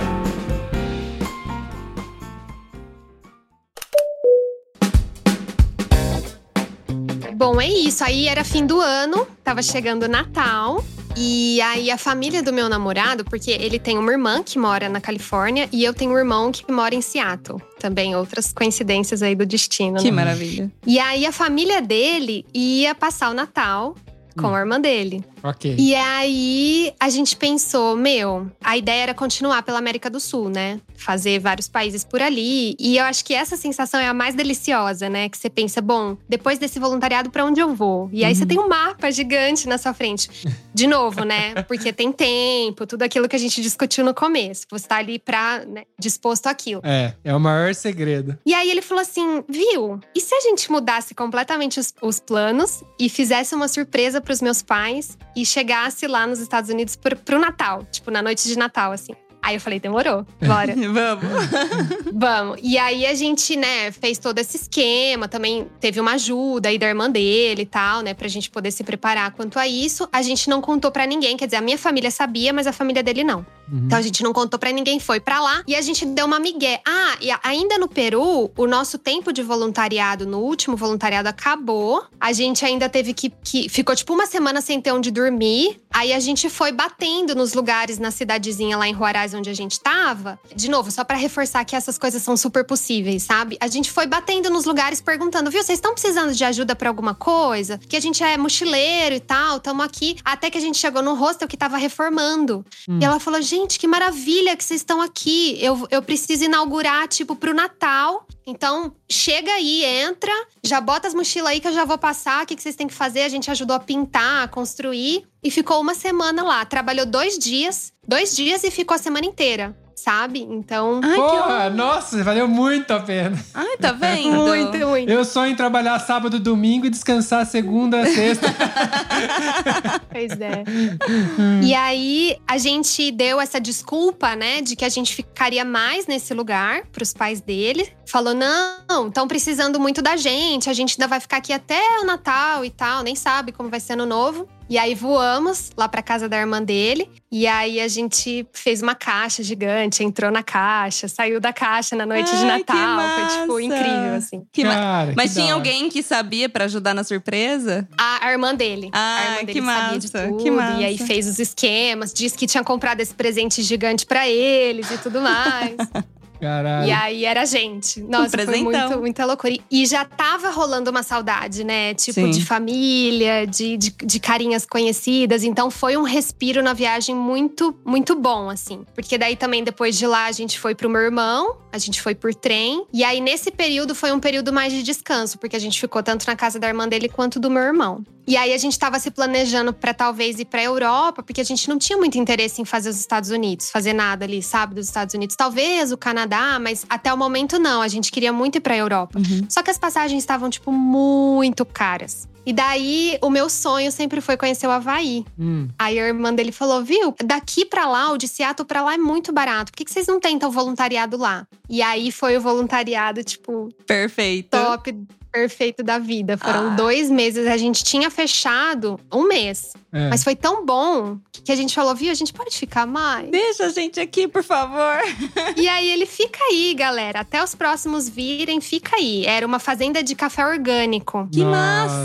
Speaker 1: Bom, é isso. Aí era fim do ano, tava chegando o Natal. E aí a família do meu namorado, porque ele tem uma irmã que mora na Califórnia e eu tenho um irmão que mora em Seattle. Também outras coincidências aí do destino.
Speaker 3: Que
Speaker 1: né?
Speaker 3: maravilha.
Speaker 1: E aí a família dele ia passar o Natal com a irmã dele.
Speaker 2: Ok.
Speaker 1: E aí a gente pensou, meu, a ideia era continuar pela América do Sul, né? Fazer vários países por ali. E eu acho que essa sensação é a mais deliciosa, né? Que você pensa, bom, depois desse voluntariado, pra onde eu vou? E aí você tem um mapa gigante na sua frente. De novo, né? [laughs] Porque tem tempo, tudo aquilo que a gente discutiu no começo. Você tá ali pra, né, disposto àquilo.
Speaker 2: É, é o maior segredo.
Speaker 1: E aí ele falou assim: viu? E se a gente mudasse completamente os, os planos e fizesse uma surpresa pros meus pais e chegasse lá nos Estados Unidos pro, pro Natal, tipo, na noite de Natal, assim. Aí eu falei, demorou, bora. [laughs]
Speaker 3: Vamos. [laughs]
Speaker 1: Vamos. E aí a gente, né, fez todo esse esquema. Também teve uma ajuda aí da irmã dele e tal, né, pra gente poder se preparar quanto a isso. A gente não contou pra ninguém, quer dizer, a minha família sabia, mas a família dele não.
Speaker 2: Uhum.
Speaker 1: Então a gente não contou pra ninguém, foi pra lá e a gente deu uma migué. Ah, e ainda no Peru, o nosso tempo de voluntariado, no último voluntariado, acabou. A gente ainda teve que, que. Ficou tipo uma semana sem ter onde dormir. Aí a gente foi batendo nos lugares na cidadezinha lá em Huaraz, onde a gente tava. De novo, só pra reforçar que essas coisas são super possíveis, sabe? A gente foi batendo nos lugares perguntando, viu, vocês estão precisando de ajuda pra alguma coisa? Que a gente é mochileiro e tal, tamo aqui. Até que a gente chegou no hostel que tava reformando. E ela falou: gente, que maravilha que vocês estão aqui. Eu, eu preciso inaugurar, tipo, pro Natal. Então, chega aí, entra, já bota as mochilas aí que eu já vou passar. O que, que vocês têm que fazer? A gente ajudou a pintar, a construir. E ficou uma semana lá. Trabalhou dois dias, dois dias e ficou a semana inteira, sabe? Então.
Speaker 3: Ai,
Speaker 2: Porra, nossa, valeu muito a pena.
Speaker 3: Ai, tá [laughs] vendo?
Speaker 1: Muito, muito.
Speaker 2: Eu sonho em trabalhar sábado, domingo e descansar segunda, sexta. [laughs]
Speaker 1: Pois é. e aí, a gente deu essa desculpa, né, de que a gente ficaria mais nesse lugar pros pais dele. Falou: não, estão precisando muito da gente, a gente ainda vai ficar aqui até o Natal e tal, nem sabe como vai ser ano novo. E aí voamos lá pra casa da irmã dele. E aí a gente fez uma caixa gigante, entrou na caixa, saiu da caixa na noite de
Speaker 3: Ai, que
Speaker 1: Natal. Foi, tipo, incrível, assim.
Speaker 3: Que ma-
Speaker 2: Cara,
Speaker 3: Mas
Speaker 2: que
Speaker 3: tinha alguém que sabia pra ajudar na surpresa?
Speaker 1: A, a irmã dele.
Speaker 3: Ah,
Speaker 1: a irmã
Speaker 3: que
Speaker 1: dele sabia de
Speaker 3: massa,
Speaker 1: tudo.
Speaker 3: que massa.
Speaker 1: E aí fez os esquemas, disse que tinha comprado esse presente gigante pra eles e tudo mais. [laughs]
Speaker 2: Caralho.
Speaker 1: E aí era a gente. Nossa, foi
Speaker 3: presentão.
Speaker 1: muito, muita loucura. E- já tava rolando uma saudade, né? Tipo,
Speaker 3: Sim.
Speaker 1: de família, de, de, de carinhas conhecidas. Então foi um respiro na viagem muito, muito bom, assim. Porque daí também, depois de lá, a gente foi pro meu irmão, a gente foi por trem. E aí, nesse período, foi um período mais de descanso, porque a gente ficou tanto na casa da irmã dele quanto do meu irmão. E aí a gente tava se planejando pra talvez ir pra Europa, porque a gente não tinha muito interesse em fazer os Estados Unidos, fazer nada ali, sabe, dos Estados Unidos. Talvez o Canadá, mas até o momento não. A gente queria muito ir pra Europa. Só que as passagens estavam, tipo, muito caras. E daí, o meu sonho sempre foi conhecer o Havaí.
Speaker 2: Hum.
Speaker 1: Aí a irmã dele falou: viu, daqui pra lá, o de Seattle pra lá é muito barato. Por que, que vocês não tentam voluntariado lá? E aí foi o voluntariado, tipo,
Speaker 3: Perfeito.
Speaker 1: top, perfeito da vida. Foram
Speaker 3: Ah.
Speaker 1: dois meses. A gente tinha fechado um mês.
Speaker 2: É.
Speaker 1: Mas foi tão bom que a gente falou: viu, a gente pode ficar mais?
Speaker 3: Deixa a gente aqui, por favor.
Speaker 1: e aí ele fica aí, galera. Até os próximos virem, fica aí. Era uma fazenda de café orgânico.
Speaker 3: Que
Speaker 2: Nossa.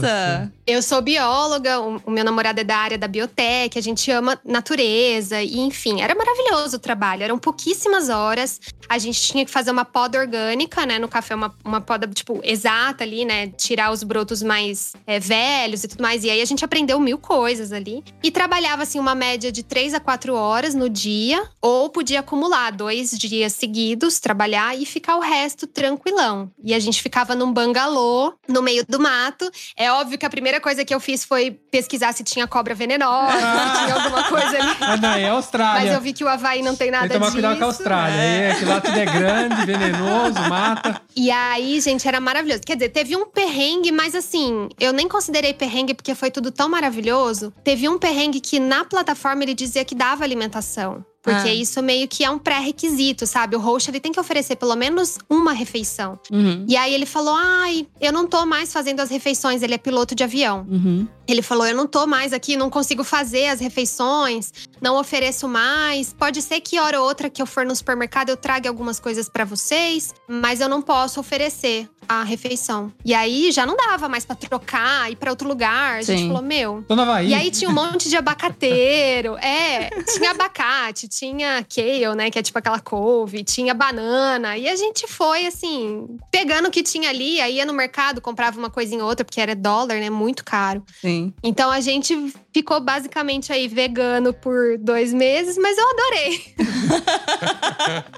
Speaker 3: massa!
Speaker 1: Eu sou bióloga, o meu namorado é da área da biotech, a gente ama natureza, e enfim, era maravilhoso o trabalho. Eram pouquíssimas horas. A gente tinha que fazer uma poda orgânica, né? No café, uma, uma poda, tipo, exata ali, né? Tirar os brotos mais é, velhos e tudo mais. E aí a gente aprendeu mil coisas ali. E trabalhava, assim, uma média de três a quatro horas no dia, ou podia acumular dois dias seguidos, trabalhar e ficar o resto tranquilão. E a gente ficava num bangalô, no meio do mato. É óbvio que a primeira coisa que eu fiz foi pesquisar se tinha cobra venenosa, se tinha alguma coisa ali.
Speaker 2: Ah, não, é Austrália.
Speaker 1: Mas eu vi que o Havaí não tem nada
Speaker 2: Tem que tomar
Speaker 1: disso.
Speaker 2: cuidado com a Austrália. É. que lá tudo é grande, [laughs] venenoso, mata.
Speaker 1: E aí, gente, era maravilhoso. Quer dizer, teve um perrengue, mas assim, eu nem considerei perrengue porque foi tudo tão maravilhoso. Teve um perrengue que na plataforma ele dizia que dava alimentação. Porque
Speaker 3: Ah.
Speaker 1: isso meio que é um pré-requisito, sabe? O host ele tem que oferecer pelo menos uma refeição.
Speaker 3: Uhum.
Speaker 1: E aí ele falou: ai, eu não tô mais fazendo as refeições. Ele é piloto de avião.
Speaker 3: Uhum.
Speaker 1: Ele falou: Eu não tô mais aqui, não consigo fazer as refeições, não ofereço mais. Pode ser que hora ou outra que eu for no supermercado eu traga algumas coisas pra vocês, mas eu não posso oferecer a refeição. E aí já não dava mais pra trocar, ir pra outro lugar. A gente
Speaker 3: Sim.
Speaker 1: falou: Meu.
Speaker 2: Tô no Havaí.
Speaker 1: E aí tinha um monte de abacateiro. É, tinha abacate, tinha kale, né? Que é tipo aquela couve, tinha banana. E a gente foi, assim, pegando o que tinha ali. Aí ia no mercado, comprava uma coisinha ou outra, porque era dólar, né? Muito caro.
Speaker 3: Sim.
Speaker 1: Então a gente ficou basicamente aí vegano por dois meses, mas eu adorei. [laughs]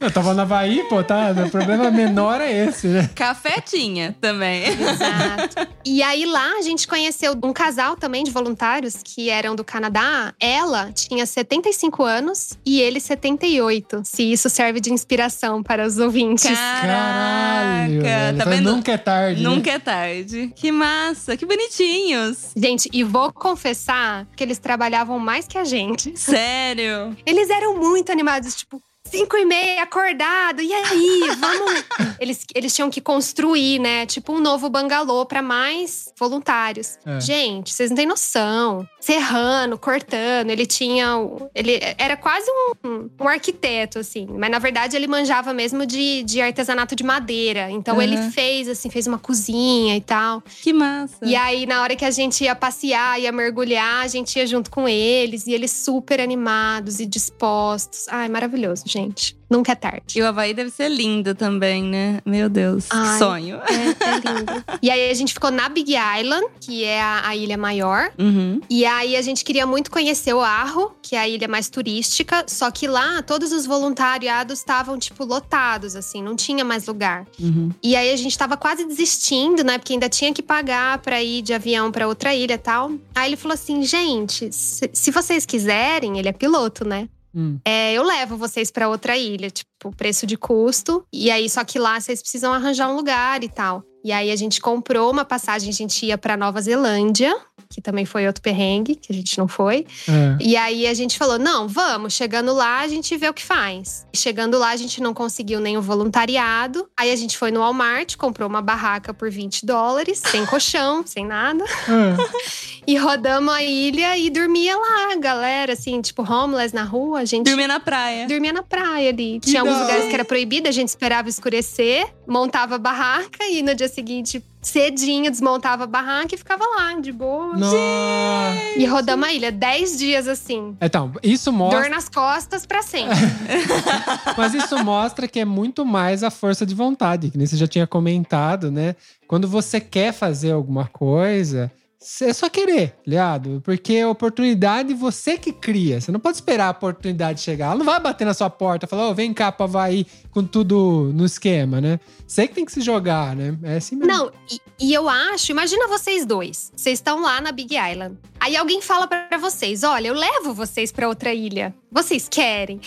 Speaker 2: Eu tava no Havaí, pô, tá? O problema menor é esse, né?
Speaker 3: Café tinha também.
Speaker 1: Exato. E aí lá a gente conheceu um casal também de voluntários que eram do Canadá. Ela tinha 75 anos e ele 78. Se isso serve de inspiração para os ouvintes.
Speaker 2: Caralho. velho.
Speaker 3: tá vendo?
Speaker 2: Nunca é tarde. né?
Speaker 3: Nunca é tarde. Que massa, que bonitinhos.
Speaker 1: Gente, e vou confessar que eles trabalhavam mais que a gente.
Speaker 3: Sério.
Speaker 1: Eles eram muito animados, tipo, cinco e meia, acordado, e aí, vamos. [laughs] eles, eles tinham que construir, né? Tipo, um novo bangalô para mais voluntários.
Speaker 2: É.
Speaker 1: Gente, vocês não têm noção. Serrando, cortando, ele tinha. Ele era quase um, um arquiteto, assim. Mas na verdade ele manjava mesmo de, de artesanato de madeira. Então
Speaker 3: Uhum.
Speaker 1: ele fez, assim, fez uma cozinha e tal.
Speaker 3: Que massa.
Speaker 1: E aí, na hora que a gente ia passear, ia mergulhar, a gente ia junto com eles. E eles super animados e dispostos. Ai, maravilhoso, gente. Nunca é tarde.
Speaker 3: E o Havaí deve ser lindo também, né? Meu Deus. Que
Speaker 1: Ai.
Speaker 3: sonho.
Speaker 1: É, é lindo. [laughs] e aí, a gente ficou na Big Island, que é a, a ilha maior.
Speaker 3: Uhum.
Speaker 1: E aí, a gente queria muito conhecer o Arro, que é a ilha mais turística. Só que lá, todos os voluntariados estavam, tipo, lotados, assim. Não tinha mais lugar.
Speaker 3: Uhum.
Speaker 1: E aí a gente tava quase desistindo, né? Porque ainda tinha que pagar pra ir de avião pra outra ilha e tal. Aí ele falou assim: gente, se, se vocês quiserem, ele é piloto, né?
Speaker 2: Hum.
Speaker 1: É, eu levo vocês pra outra ilha, tipo, preço de custo. E aí, só que lá vocês precisam arranjar um lugar e tal. E aí a gente comprou uma passagem, a gente ia pra Nova Zelândia, que também foi outro perrengue, que a gente não foi.
Speaker 2: É.
Speaker 1: E aí a gente falou: não, vamos. Chegando lá, a gente vê o que faz. Chegando lá, a gente não conseguiu nenhum voluntariado. Aí a gente foi no Walmart, comprou uma barraca por 20 dólares, sem [laughs] colchão, sem nada.
Speaker 2: É. [laughs]
Speaker 1: E rodamos a ilha e dormia lá, galera, assim, tipo, homeless na rua. A gente
Speaker 3: Dormir na praia.
Speaker 1: dormia na praia ali. Tinha alguns lugares que era proibido, a gente esperava escurecer, montava a barraca e no dia seguinte, cedinho, desmontava a barraca e ficava lá, de boa.
Speaker 2: Nossa.
Speaker 1: E rodamos a ilha. Dez dias assim.
Speaker 2: Então, isso mostra.
Speaker 1: Dor nas costas pra sempre. [laughs]
Speaker 2: Mas isso mostra que é muito mais a força de vontade, que nem você já tinha comentado, né? Quando você quer fazer alguma coisa, é só querer, ligado? Porque a oportunidade você que cria. Você não pode esperar a oportunidade chegar. Ela não vai bater na sua porta e falar, ô, vem cá pra Havaí com tudo no esquema, né? Você que tem que se jogar, né? É assim mesmo.
Speaker 1: Não, e, e eu acho, imagina vocês dois. Vocês estão lá na Big Island. Aí alguém fala pra vocês: olha, eu levo vocês pra outra ilha. Vocês querem?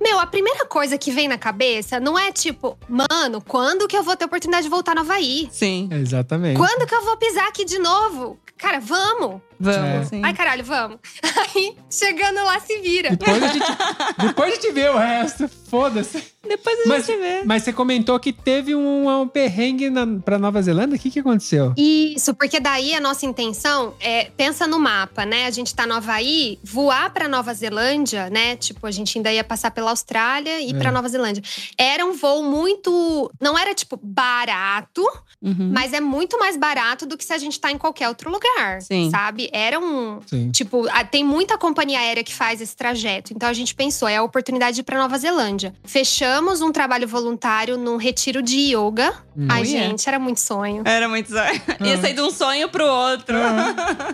Speaker 1: Meu, a primeira coisa que vem na cabeça não é tipo, mano, quando que eu vou ter oportunidade de voltar no Havaí?
Speaker 3: Sim.
Speaker 2: Exatamente.
Speaker 1: Quando que eu vou pisar aqui de novo? Cara, vamos!
Speaker 3: Vamos,
Speaker 2: É.
Speaker 3: sim.
Speaker 1: Ai, caralho, vamos. [laughs] Aí, chegando lá, se vira.
Speaker 2: Depois a gente, [laughs] depois a gente vê o resto. Foda-se.
Speaker 3: Depois a
Speaker 2: Mas,
Speaker 3: gente vê.
Speaker 2: mas você comentou que teve um, um perrengue na, pra Nova Zelândia. O que, que aconteceu?
Speaker 1: Isso, porque daí a nossa intenção é, pensa no mapa, né? A gente tá no Havaí, voar pra Nova Zelândia, né? Tipo, a gente ainda ia passar pela Austrália e ir
Speaker 2: É.
Speaker 1: pra Nova Zelândia. Era um voo muito. Não era, tipo, barato,
Speaker 3: Uhum.
Speaker 1: mas é muito mais barato do que se a gente tá em qualquer outro lugar.
Speaker 3: Sim.
Speaker 1: Sabe? Era um.
Speaker 2: Sim.
Speaker 1: Tipo, tem muita companhia aérea que faz esse trajeto. Então a gente pensou, é a oportunidade de ir pra Nova Zelândia. Fechamos um trabalho voluntário num retiro de yoga.
Speaker 2: Hum.
Speaker 1: Ai, gente, era muito sonho.
Speaker 3: Era muito sonho. Ia sair de um sonho pro outro. [laughs]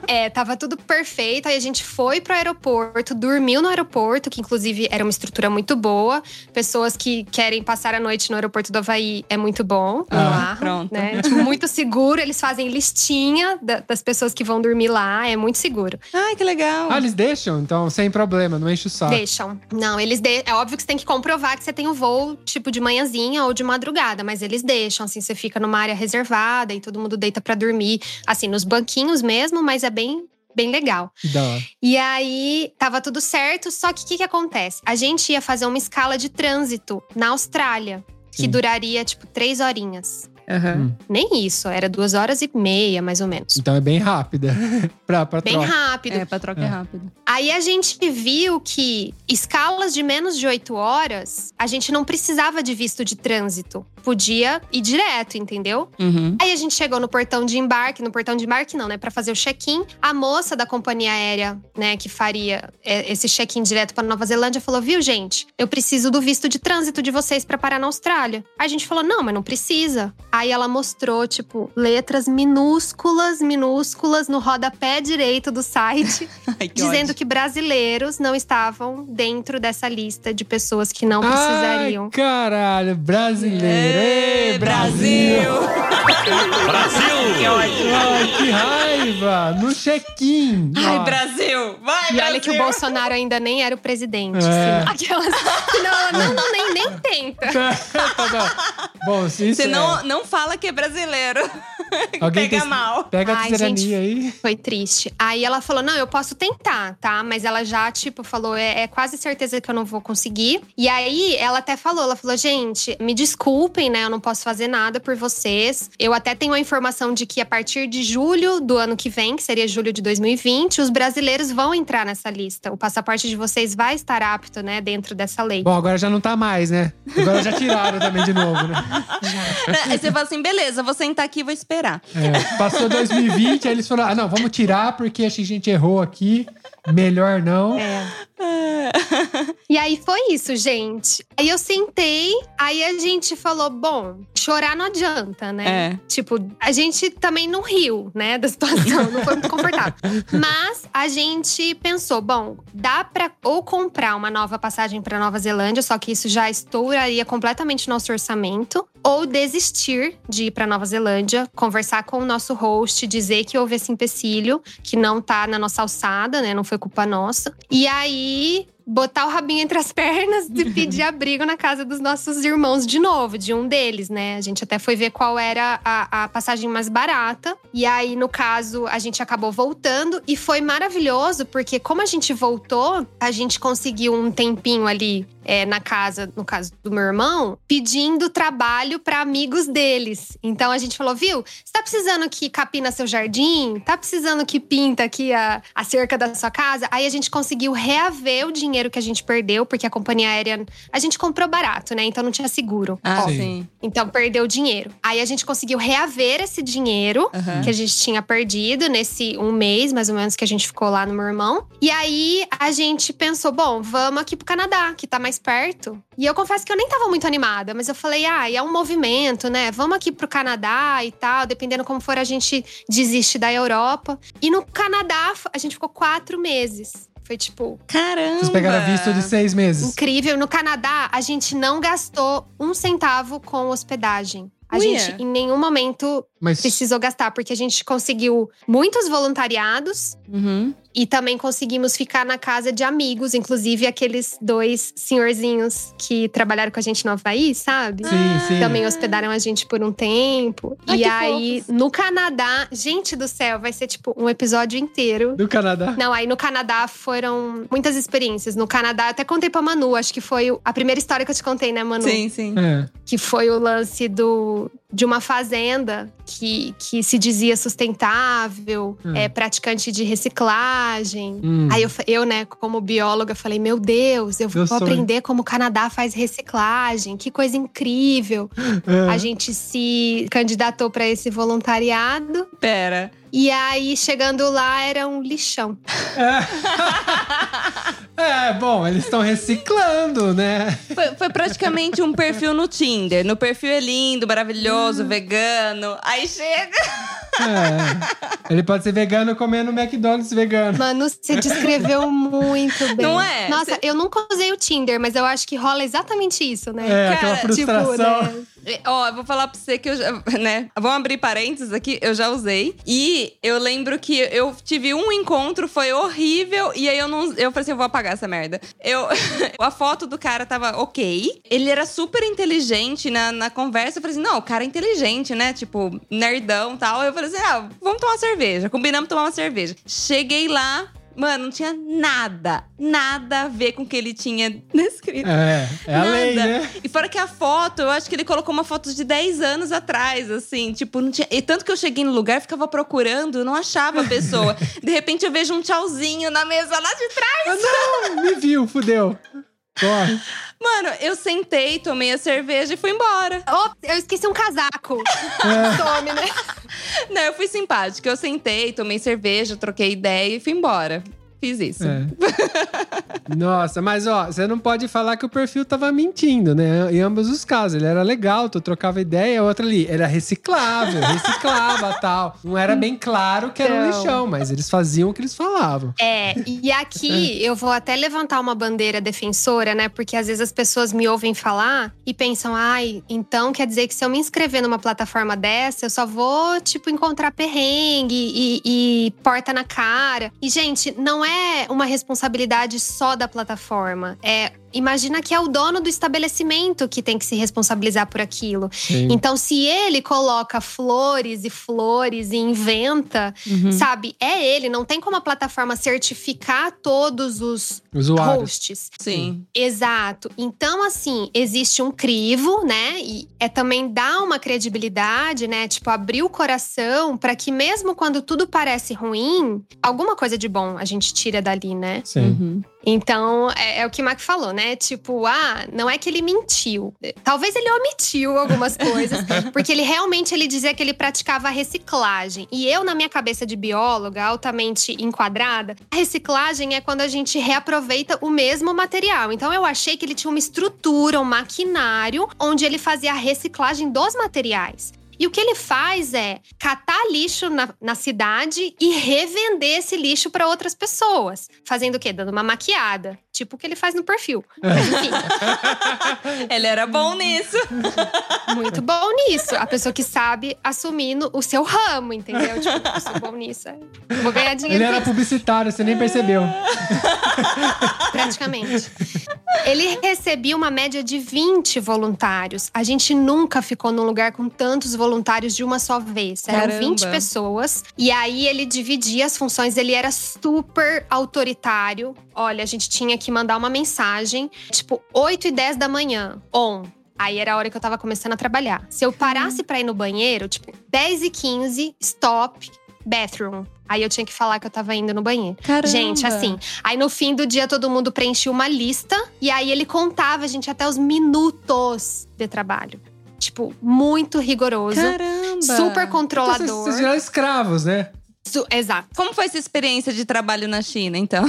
Speaker 1: É, tava tudo perfeito. Aí a gente foi pro aeroporto, dormiu no aeroporto, que inclusive era uma estrutura muito boa. Pessoas que querem passar a noite no aeroporto do Havaí é muito bom.
Speaker 2: Ah,
Speaker 1: lá,
Speaker 3: pronto.
Speaker 1: Né? Tipo, muito seguro. Eles fazem listinha da- das pessoas que vão dormir lá. É muito seguro.
Speaker 3: Ai, que legal.
Speaker 2: Ah, eles deixam? Então, sem problema, não enche o saco.
Speaker 1: Deixam. Não, eles de... É óbvio que você tem que comprovar que você tem o voo, tipo, de manhãzinha ou de madrugada, mas eles deixam, assim, você fica numa área reservada e todo mundo deita pra dormir, assim, nos banquinhos mesmo, mas é bem, bem legal.
Speaker 2: Que da hora.
Speaker 1: E aí, tava tudo certo, só que o que, que acontece? A gente ia fazer uma escala de trânsito na Austrália, que
Speaker 2: Sim.
Speaker 1: duraria, tipo, três horinhas.
Speaker 3: Aham.
Speaker 1: Nem isso, era duas horas e meia, mais ou menos.
Speaker 2: Então é bem rápida. [laughs] pra, pra
Speaker 1: Bem
Speaker 2: troca.
Speaker 1: rápido.
Speaker 3: É, pra troca
Speaker 2: É.
Speaker 3: rápido.
Speaker 1: Aí a gente viu que escalas de menos de oito horas, a gente não precisava de visto de trânsito. Podia ir direto, entendeu?
Speaker 3: Uhum.
Speaker 1: Aí a gente chegou no portão de embarque, no portão de embarque não, né? Pra fazer o check-in. A moça da companhia aérea, né, que faria é, esse check-in direto pra Nova Zelândia, falou: viu, gente, eu preciso do visto de trânsito de vocês pra parar na Austrália. Aí a gente falou: não, mas não precisa. Aí ela mostrou, tipo, letras minúsculas, minúsculas no rodapé direito do site [laughs]
Speaker 3: Ai, que
Speaker 1: dizendo
Speaker 3: ódio.
Speaker 1: que brasileiros não estavam dentro dessa lista de pessoas que não precisariam.
Speaker 2: Ai, caralho, brasileiro. Ei,
Speaker 3: Ê,
Speaker 2: Brasil!
Speaker 3: Que.
Speaker 2: Ai, que raiva! No check-in!
Speaker 3: Ai, Brasil! Vai,
Speaker 1: E
Speaker 3: Brasil!
Speaker 1: olha que o Bolsonaro ainda nem era o presidente.
Speaker 2: É.
Speaker 1: senão- Aquelas, senão não, não, nem, nem tenta. [laughs]
Speaker 2: bom. Se isso
Speaker 3: Você
Speaker 2: é-
Speaker 3: não, não fala que é brasileiro. [laughs]
Speaker 2: Alguém
Speaker 3: Pega
Speaker 2: tem-
Speaker 3: mal.
Speaker 2: Pega a
Speaker 1: Ai,
Speaker 2: cidadania aí.
Speaker 1: Foi triste. Aí ela falou: não, eu posso tentar, tá? Mas ela já, tipo, falou: é, é quase certeza que eu não vou conseguir. E aí ela até falou: ela falou, gente, me desculpem, né? Eu não posso fazer nada por vocês. Eu até tenho a informação de que a partir de julho do ano que vem, que seria julho de 2020, os brasileiros vão entrar nessa lista. O passaporte de vocês vai estar apto, né, dentro dessa lei.
Speaker 2: Bom, agora já não tá mais, né? Agora já tiraram também de novo, né? [laughs]
Speaker 3: Aí você fala assim, beleza, vou sentar aqui e vou esperar.
Speaker 2: É, passou 2020, aí eles falaram: ah, não, vamos tirar porque a gente errou aqui. Melhor não.
Speaker 1: É. [laughs] E aí foi isso, gente. Aí eu sentei, aí a gente falou: bom, chorar não adianta, né?
Speaker 3: É.
Speaker 1: Tipo, a gente também não riu, né, da situação, não foi muito confortável. [laughs] Mas a gente pensou: bom, dá pra ou comprar uma nova passagem pra Nova Zelândia, só que isso já estouraria completamente nosso orçamento, ou desistir de ir pra Nova Zelândia, conversar com o nosso host, dizer que houve esse empecilho, que não tá na nossa alçada, né, não foi culpa nossa. E aí botar o rabinho entre as [laughs] pernas e pedir abrigo na casa dos nossos irmãos de novo, de um deles, né? A gente até foi ver qual era a, a passagem mais barata. E aí, no caso, a gente acabou voltando e foi maravilhoso, porque como a gente voltou, a gente conseguiu um tempinho ali é, na casa, no caso do meu irmão, pedindo trabalho para amigos deles. Então a gente falou, viu? Você tá precisando que capina seu jardim? Tá precisando que pinta aqui a, a cerca da sua casa? Aí a gente conseguiu reaver o dinheiro que a gente perdeu, porque a companhia aérea a gente comprou barato, né? Então não tinha seguro.
Speaker 3: Ah,
Speaker 2: Sim.
Speaker 3: sim.
Speaker 1: Então perdeu o dinheiro. Aí a gente conseguiu reaver esse dinheiro
Speaker 3: Aham.
Speaker 1: que a gente tinha perdido nesse um mês, mais ou menos, que a gente ficou lá no meu irmão. E aí a gente pensou, bom, vamos aqui pro Canadá, que tá mais perto. E eu confesso que eu nem tava muito animada, mas eu falei, ah, e é um movimento, né? Vamos aqui pro Canadá e tal, dependendo como for, a gente desiste da Europa. E no Canadá, a gente ficou quatro meses. Foi tipo,
Speaker 3: Caramba!
Speaker 2: Vocês pegaram visto de seis meses.
Speaker 1: incrível. No Canadá, a gente não gastou um centavo com hospedagem. A
Speaker 3: Uia.
Speaker 1: gente, em nenhum momento,
Speaker 2: Mas
Speaker 1: precisou gastar, porque a gente conseguiu muitos voluntariados
Speaker 3: Uhum.
Speaker 1: E também conseguimos ficar na casa de amigos, inclusive aqueles dois senhorzinhos que trabalharam com a gente no Havaí, sabe?
Speaker 2: sim, sim.
Speaker 1: Também hospedaram a gente por um tempo.
Speaker 3: Ai,
Speaker 1: e aí,
Speaker 3: fofos.
Speaker 1: no Canadá, gente do céu, vai ser tipo um episódio inteiro.
Speaker 2: Do Canadá.
Speaker 1: Não, aí no Canadá foram muitas experiências. No Canadá, eu até contei pra Manu, acho que foi a primeira história que eu te contei, né, Manu?
Speaker 3: Sim, sim.
Speaker 2: É.
Speaker 1: que foi o lance do, de uma fazenda que, que se dizia sustentável,
Speaker 2: Hum.
Speaker 1: é, praticante de reciclagem.
Speaker 2: Hum.
Speaker 1: Aí eu, eu, né, como bióloga, falei: Meu Deus, eu vou
Speaker 2: sonho.
Speaker 1: aprender como o Canadá faz reciclagem, que coisa incrível.
Speaker 2: É.
Speaker 1: A gente se candidatou para esse voluntariado.
Speaker 3: Pera.
Speaker 1: E aí, chegando lá, era um lixão.
Speaker 2: É, [laughs] bom, eles estão reciclando, né?
Speaker 3: Foi, foi praticamente um perfil no Tinder. No perfil é lindo, maravilhoso, vegano. Aí chega.
Speaker 2: É. Ele pode ser vegano comendo McDonald's vegano.
Speaker 1: Mano, você descreveu muito bem.
Speaker 3: Não é?
Speaker 1: Nossa, eu nunca usei o Tinder, mas eu acho que rola exatamente isso, né?
Speaker 2: É, aquela
Speaker 3: Cara,
Speaker 2: frustração.
Speaker 1: Tipo, né?
Speaker 3: Ó, eu vou falar pra você que eu já, [laughs] né? Vamos abrir parênteses aqui, eu já usei. E eu lembro que eu tive um encontro, foi horrível. E aí eu não. Eu falei assim: eu vou apagar essa merda. Eu, [laughs] a foto do cara tava ok. Ele era super inteligente na, na conversa. Eu falei assim: não, o cara é inteligente, né? Tipo, nerdão e tal. Eu falei assim: ah, vamos tomar uma cerveja. Combinamos tomar uma cerveja. Cheguei lá. Mano, não tinha nada, nada a ver com o que ele tinha [laughs] descrito.
Speaker 2: É, é a
Speaker 3: Nada.
Speaker 2: lei, né?
Speaker 3: E fora que a foto, eu acho que ele colocou uma foto de 10 anos atrás, assim. Tipo, não tinha. E tanto que eu cheguei no lugar, ficava procurando, não achava a pessoa. [laughs] de repente eu vejo um tchauzinho na mesa lá de trás.
Speaker 2: Ah, não, me viu, fudeu.
Speaker 3: Mano, eu sentei, tomei a cerveja e fui embora.
Speaker 1: Oh, eu esqueci um casaco.
Speaker 2: É.
Speaker 1: Some, né? [laughs]
Speaker 3: Não, eu fui simpática. Eu sentei, tomei cerveja, troquei ideia e fui embora. Fiz isso.
Speaker 2: É. Nossa, mas ó, você não pode falar que o perfil tava mentindo, né? Em ambos os casos. Ele era legal, tu trocava ideia, a outra ali era reciclável, [laughs] reciclava tal. Não era bem claro que era um
Speaker 1: Então.
Speaker 2: lixão, mas eles faziam o que eles falavam.
Speaker 1: É, e aqui [laughs] eu vou até levantar uma bandeira defensora, né? Porque às vezes as pessoas me ouvem falar e pensam, ai, então quer dizer que se eu me inscrever numa plataforma dessa, eu só vou, tipo, encontrar perrengue e, e porta na cara. E, gente, não é uma responsabilidade só da plataforma. É. Imagina que é o dono do estabelecimento que tem que se responsabilizar por aquilo.
Speaker 2: Sim.
Speaker 1: Então, se ele coloca flores e flores e inventa,
Speaker 3: Uhum.
Speaker 1: Sabe, é ele, não tem como a plataforma certificar todos os
Speaker 2: Usuários.
Speaker 1: hosts.
Speaker 3: Sim.
Speaker 1: Exato. Então, assim, existe um crivo, né? E é também dar uma credibilidade, né? Tipo, abrir o coração para que mesmo quando tudo parece ruim, alguma coisa de bom a gente tira dali, né?
Speaker 2: Sim.
Speaker 3: Uhum.
Speaker 1: Então, é, é o que o Mac falou, né? Tipo, ah, não é que ele mentiu. Talvez ele omitiu algumas [laughs] coisas, porque ele realmente ele dizia que ele praticava a reciclagem. E eu, na minha cabeça de bióloga, altamente enquadrada, a reciclagem é quando a gente reaproveita o mesmo material. Então, eu achei que ele tinha uma estrutura, um maquinário, onde ele fazia a reciclagem dos materiais. E o que ele faz é catar lixo na, na cidade e revender esse lixo para outras pessoas. Fazendo o quê? Dando uma maquiada. Tipo o que ele faz no perfil. [laughs] Mas, enfim,
Speaker 3: Ele era bom nisso. [laughs]
Speaker 1: muito bom nisso. A pessoa que sabe assumir no- o seu ramo, entendeu? Tipo, eu sou bom nisso. é, eu Vou ganhar dinheiro
Speaker 2: Ele era
Speaker 1: isso.
Speaker 2: publicitário, você nem percebeu. [laughs]
Speaker 1: praticamente. Ele recebia uma média de 20 voluntários. A gente nunca ficou num lugar com tantos voluntários de uma só vez. Eram
Speaker 3: Caramba.
Speaker 1: 20 pessoas. E aí ele dividia as funções, ele era super autoritário. Olha, a gente tinha que mandar uma mensagem, tipo, 8 e 10 da manhã, on. Aí era a hora que eu tava começando a trabalhar. Se eu parasse pra ir no banheiro, tipo, 10 e 15, stop, bathroom. Aí eu tinha que falar que eu tava indo no banheiro.
Speaker 3: Caramba.
Speaker 1: Gente, assim, aí no fim do dia todo mundo preenchia uma lista e aí ele contava, gente, até os minutos de trabalho. Tipo, muito rigoroso,
Speaker 3: Caramba.
Speaker 1: super
Speaker 2: Então, vocês,
Speaker 1: controlador.
Speaker 2: vocês viraram escravos, né?
Speaker 1: Su- Exato.
Speaker 3: Como foi essa experiência de trabalho na China, então? [laughs]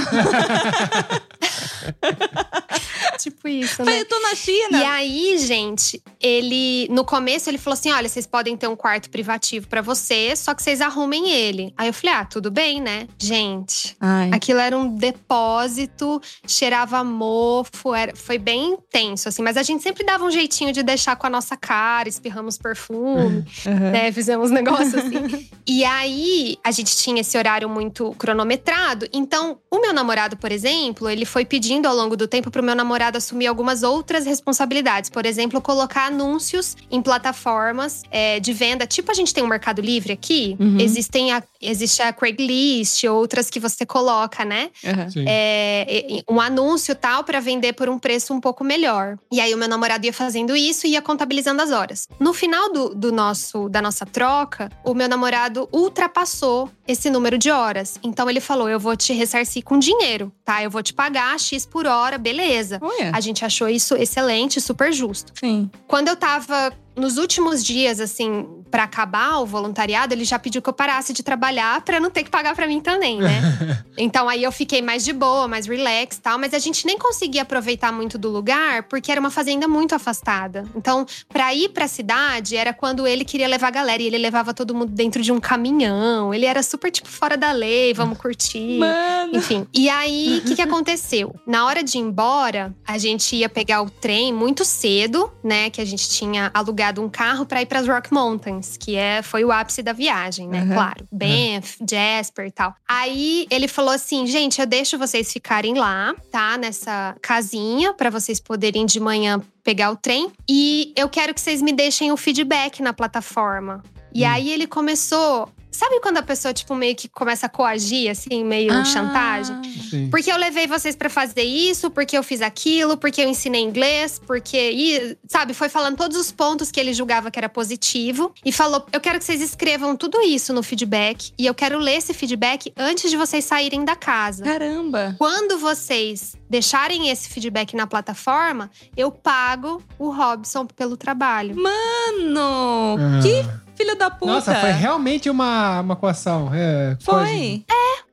Speaker 1: Tipo isso, né?
Speaker 3: eu tô na China.
Speaker 1: E aí, gente, ele no começo ele falou assim: "Olha, vocês podem ter um quarto privativo pra você, só que vocês arrumem ele". Aí eu falei: "Ah, tudo bem, né?". Gente,
Speaker 3: Ai.
Speaker 1: Aquilo era um depósito, cheirava mofo, era, foi bem intenso, assim. Mas a gente sempre dava um jeitinho de deixar com a nossa cara, espirramos perfume,
Speaker 3: Aham.
Speaker 1: né? Fizemos negócio assim. e aí, a gente tinha esse horário muito cronometrado. Então, o meu namorado, por exemplo, ele foi pedindo ao longo do tempo pro meu namorado assumir algumas outras responsabilidades. Por exemplo, colocar anúncios em plataformas é, de venda. Tipo, a gente tem um Mercado Livre aqui.
Speaker 3: Uhum.
Speaker 1: Existem a, existe a Craigslist, outras que você coloca, né?
Speaker 2: Sim.
Speaker 1: é, e- um anúncio tal para vender por um preço um pouco melhor. E aí o meu namorado ia fazendo isso e ia contabilizando as horas. No final do, do nosso da nossa troca, o meu namorado ultrapassou esse número de horas. Então ele falou: "Eu vou te ressarcir com dinheiro, tá? Eu vou te pagar X por hora, beleza?"
Speaker 3: Olha.
Speaker 1: A gente achou isso excelente, super justo.
Speaker 3: Sim.
Speaker 1: Quando eu tava nos últimos dias, assim, pra acabar o voluntariado, ele já pediu que eu parasse de trabalhar pra não ter que pagar pra mim também, né? [laughs] então aí eu fiquei mais de boa, mais relax e tal, mas a gente nem conseguia aproveitar muito do lugar porque era uma fazenda muito afastada. Então, pra ir pra cidade era quando ele queria levar a galera e ele levava todo mundo dentro de um caminhão. Ele era super tipo fora da lei, vamos curtir.
Speaker 3: Mano.
Speaker 1: Enfim. E aí, o que, que aconteceu? Na hora de ir embora, a gente ia pegar o trem muito cedo, né? Que a gente tinha alugado um carro pra ir pras Rock Mountains, que é, foi o ápice da viagem, né?
Speaker 3: Uhum.
Speaker 1: Claro. Banff, Jasper e tal. Aí ele falou assim: gente, eu deixo vocês ficarem lá, tá? Nessa casinha, pra vocês poderem de manhã pegar o trem. E eu quero que vocês me deixem o feedback na plataforma. E
Speaker 2: Hum.
Speaker 1: aí ele começou. Sabe quando a pessoa, tipo, meio que começa a coagir, assim, meio
Speaker 3: Ah.
Speaker 1: chantagem?
Speaker 2: Sim.
Speaker 1: Porque eu levei vocês pra fazer isso, porque eu fiz aquilo, porque eu ensinei inglês, porque. E, sabe, foi falando todos os pontos que ele julgava que era positivo. E falou: eu quero que vocês escrevam tudo isso no feedback. E eu quero ler esse feedback antes de vocês saírem da casa.
Speaker 3: Caramba.
Speaker 1: Quando vocês deixarem esse feedback na plataforma, eu pago o Robson pelo trabalho.
Speaker 3: Mano,
Speaker 2: Ah.
Speaker 3: que filho da puta.
Speaker 2: Nossa, foi realmente uma, uma coação. É,
Speaker 3: Foi.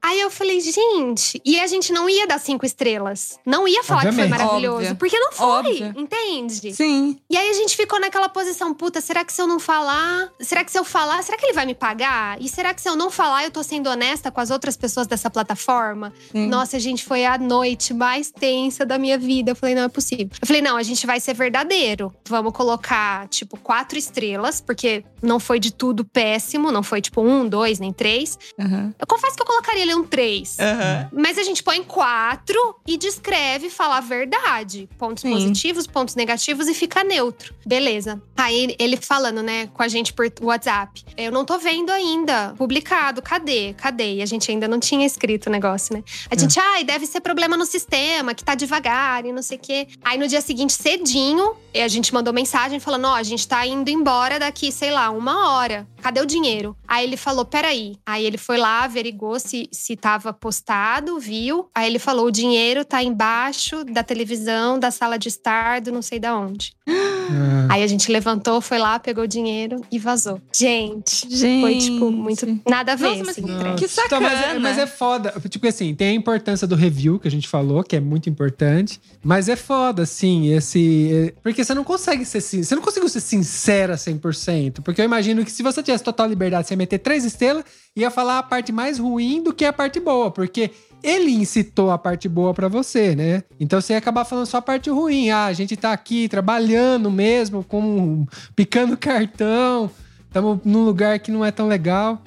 Speaker 1: Aí eu falei, gente, e a gente não ia dar cinco estrelas. Não ia falar que
Speaker 2: Obviamente.
Speaker 1: foi maravilhoso.
Speaker 3: Óbvio.
Speaker 1: Porque não foi,
Speaker 3: Óbvio.
Speaker 1: entende?
Speaker 3: Sim.
Speaker 1: E aí a gente ficou naquela posição, puta, será que se eu não falar? Será que se eu falar, será que ele vai me pagar? E será que se eu não falar, eu tô sendo honesta com as outras pessoas dessa plataforma?
Speaker 3: Sim.
Speaker 1: Nossa, gente, foi a noite mais tensa da minha vida. Eu falei, não é possível. Eu falei, não, a gente vai ser verdadeiro. Vamos colocar, tipo, quatro estrelas, porque não foi de tudo péssimo, não foi tipo um, dois, nem três.
Speaker 3: Aham.
Speaker 1: Eu confesso que eu colocaria ele um três.
Speaker 3: Aham.
Speaker 1: Mas a gente põe quatro e descreve, fala a verdade. Pontos
Speaker 3: Sim.
Speaker 1: positivos, pontos negativos e fica neutro. Beleza. Aí ele falando, né, com a gente por WhatsApp. Eu não tô vendo ainda publicado. Cadê? Cadê? E a gente ainda não tinha escrito o negócio, né? A gente, ai, deve ser problema no sistema, que tá devagar e não sei o quê. Aí no dia seguinte, cedinho, e a gente mandou mensagem falando: ó, a gente tá indo embora daqui, sei lá, uma hora. Cadê o dinheiro? Aí ele falou: peraí. Aí ele foi lá, averigou se, se tava postado, viu. Aí ele falou: o dinheiro tá embaixo da televisão, da sala de estar, do não sei da onde. [gasps]
Speaker 2: Ah.
Speaker 1: Aí a gente levantou, foi lá, pegou o dinheiro e vazou. Gente,
Speaker 3: Gente.
Speaker 1: foi tipo muito nada a ver.
Speaker 3: Nossa, mas
Speaker 1: assim,
Speaker 3: que-
Speaker 1: pra-
Speaker 3: que
Speaker 2: Tá, mas, é,
Speaker 3: sacana.
Speaker 2: mas é foda. Tipo assim, tem a importância do review que a gente falou, que é muito importante. Mas é foda, assim, esse. é- Porque você não consegue ser. Você não conseguiu ser sincera 100%. Porque eu imagino que se você tivesse total liberdade, você ia meter três estrelas, ia falar a parte mais ruim do que a parte boa. Porque. Ele incitou a parte boa pra você, né? Então você ia acabar falando só a parte ruim. Ah, a gente tá aqui trabalhando mesmo, com picando [laughs] cartão, estamos num lugar que não é tão legal.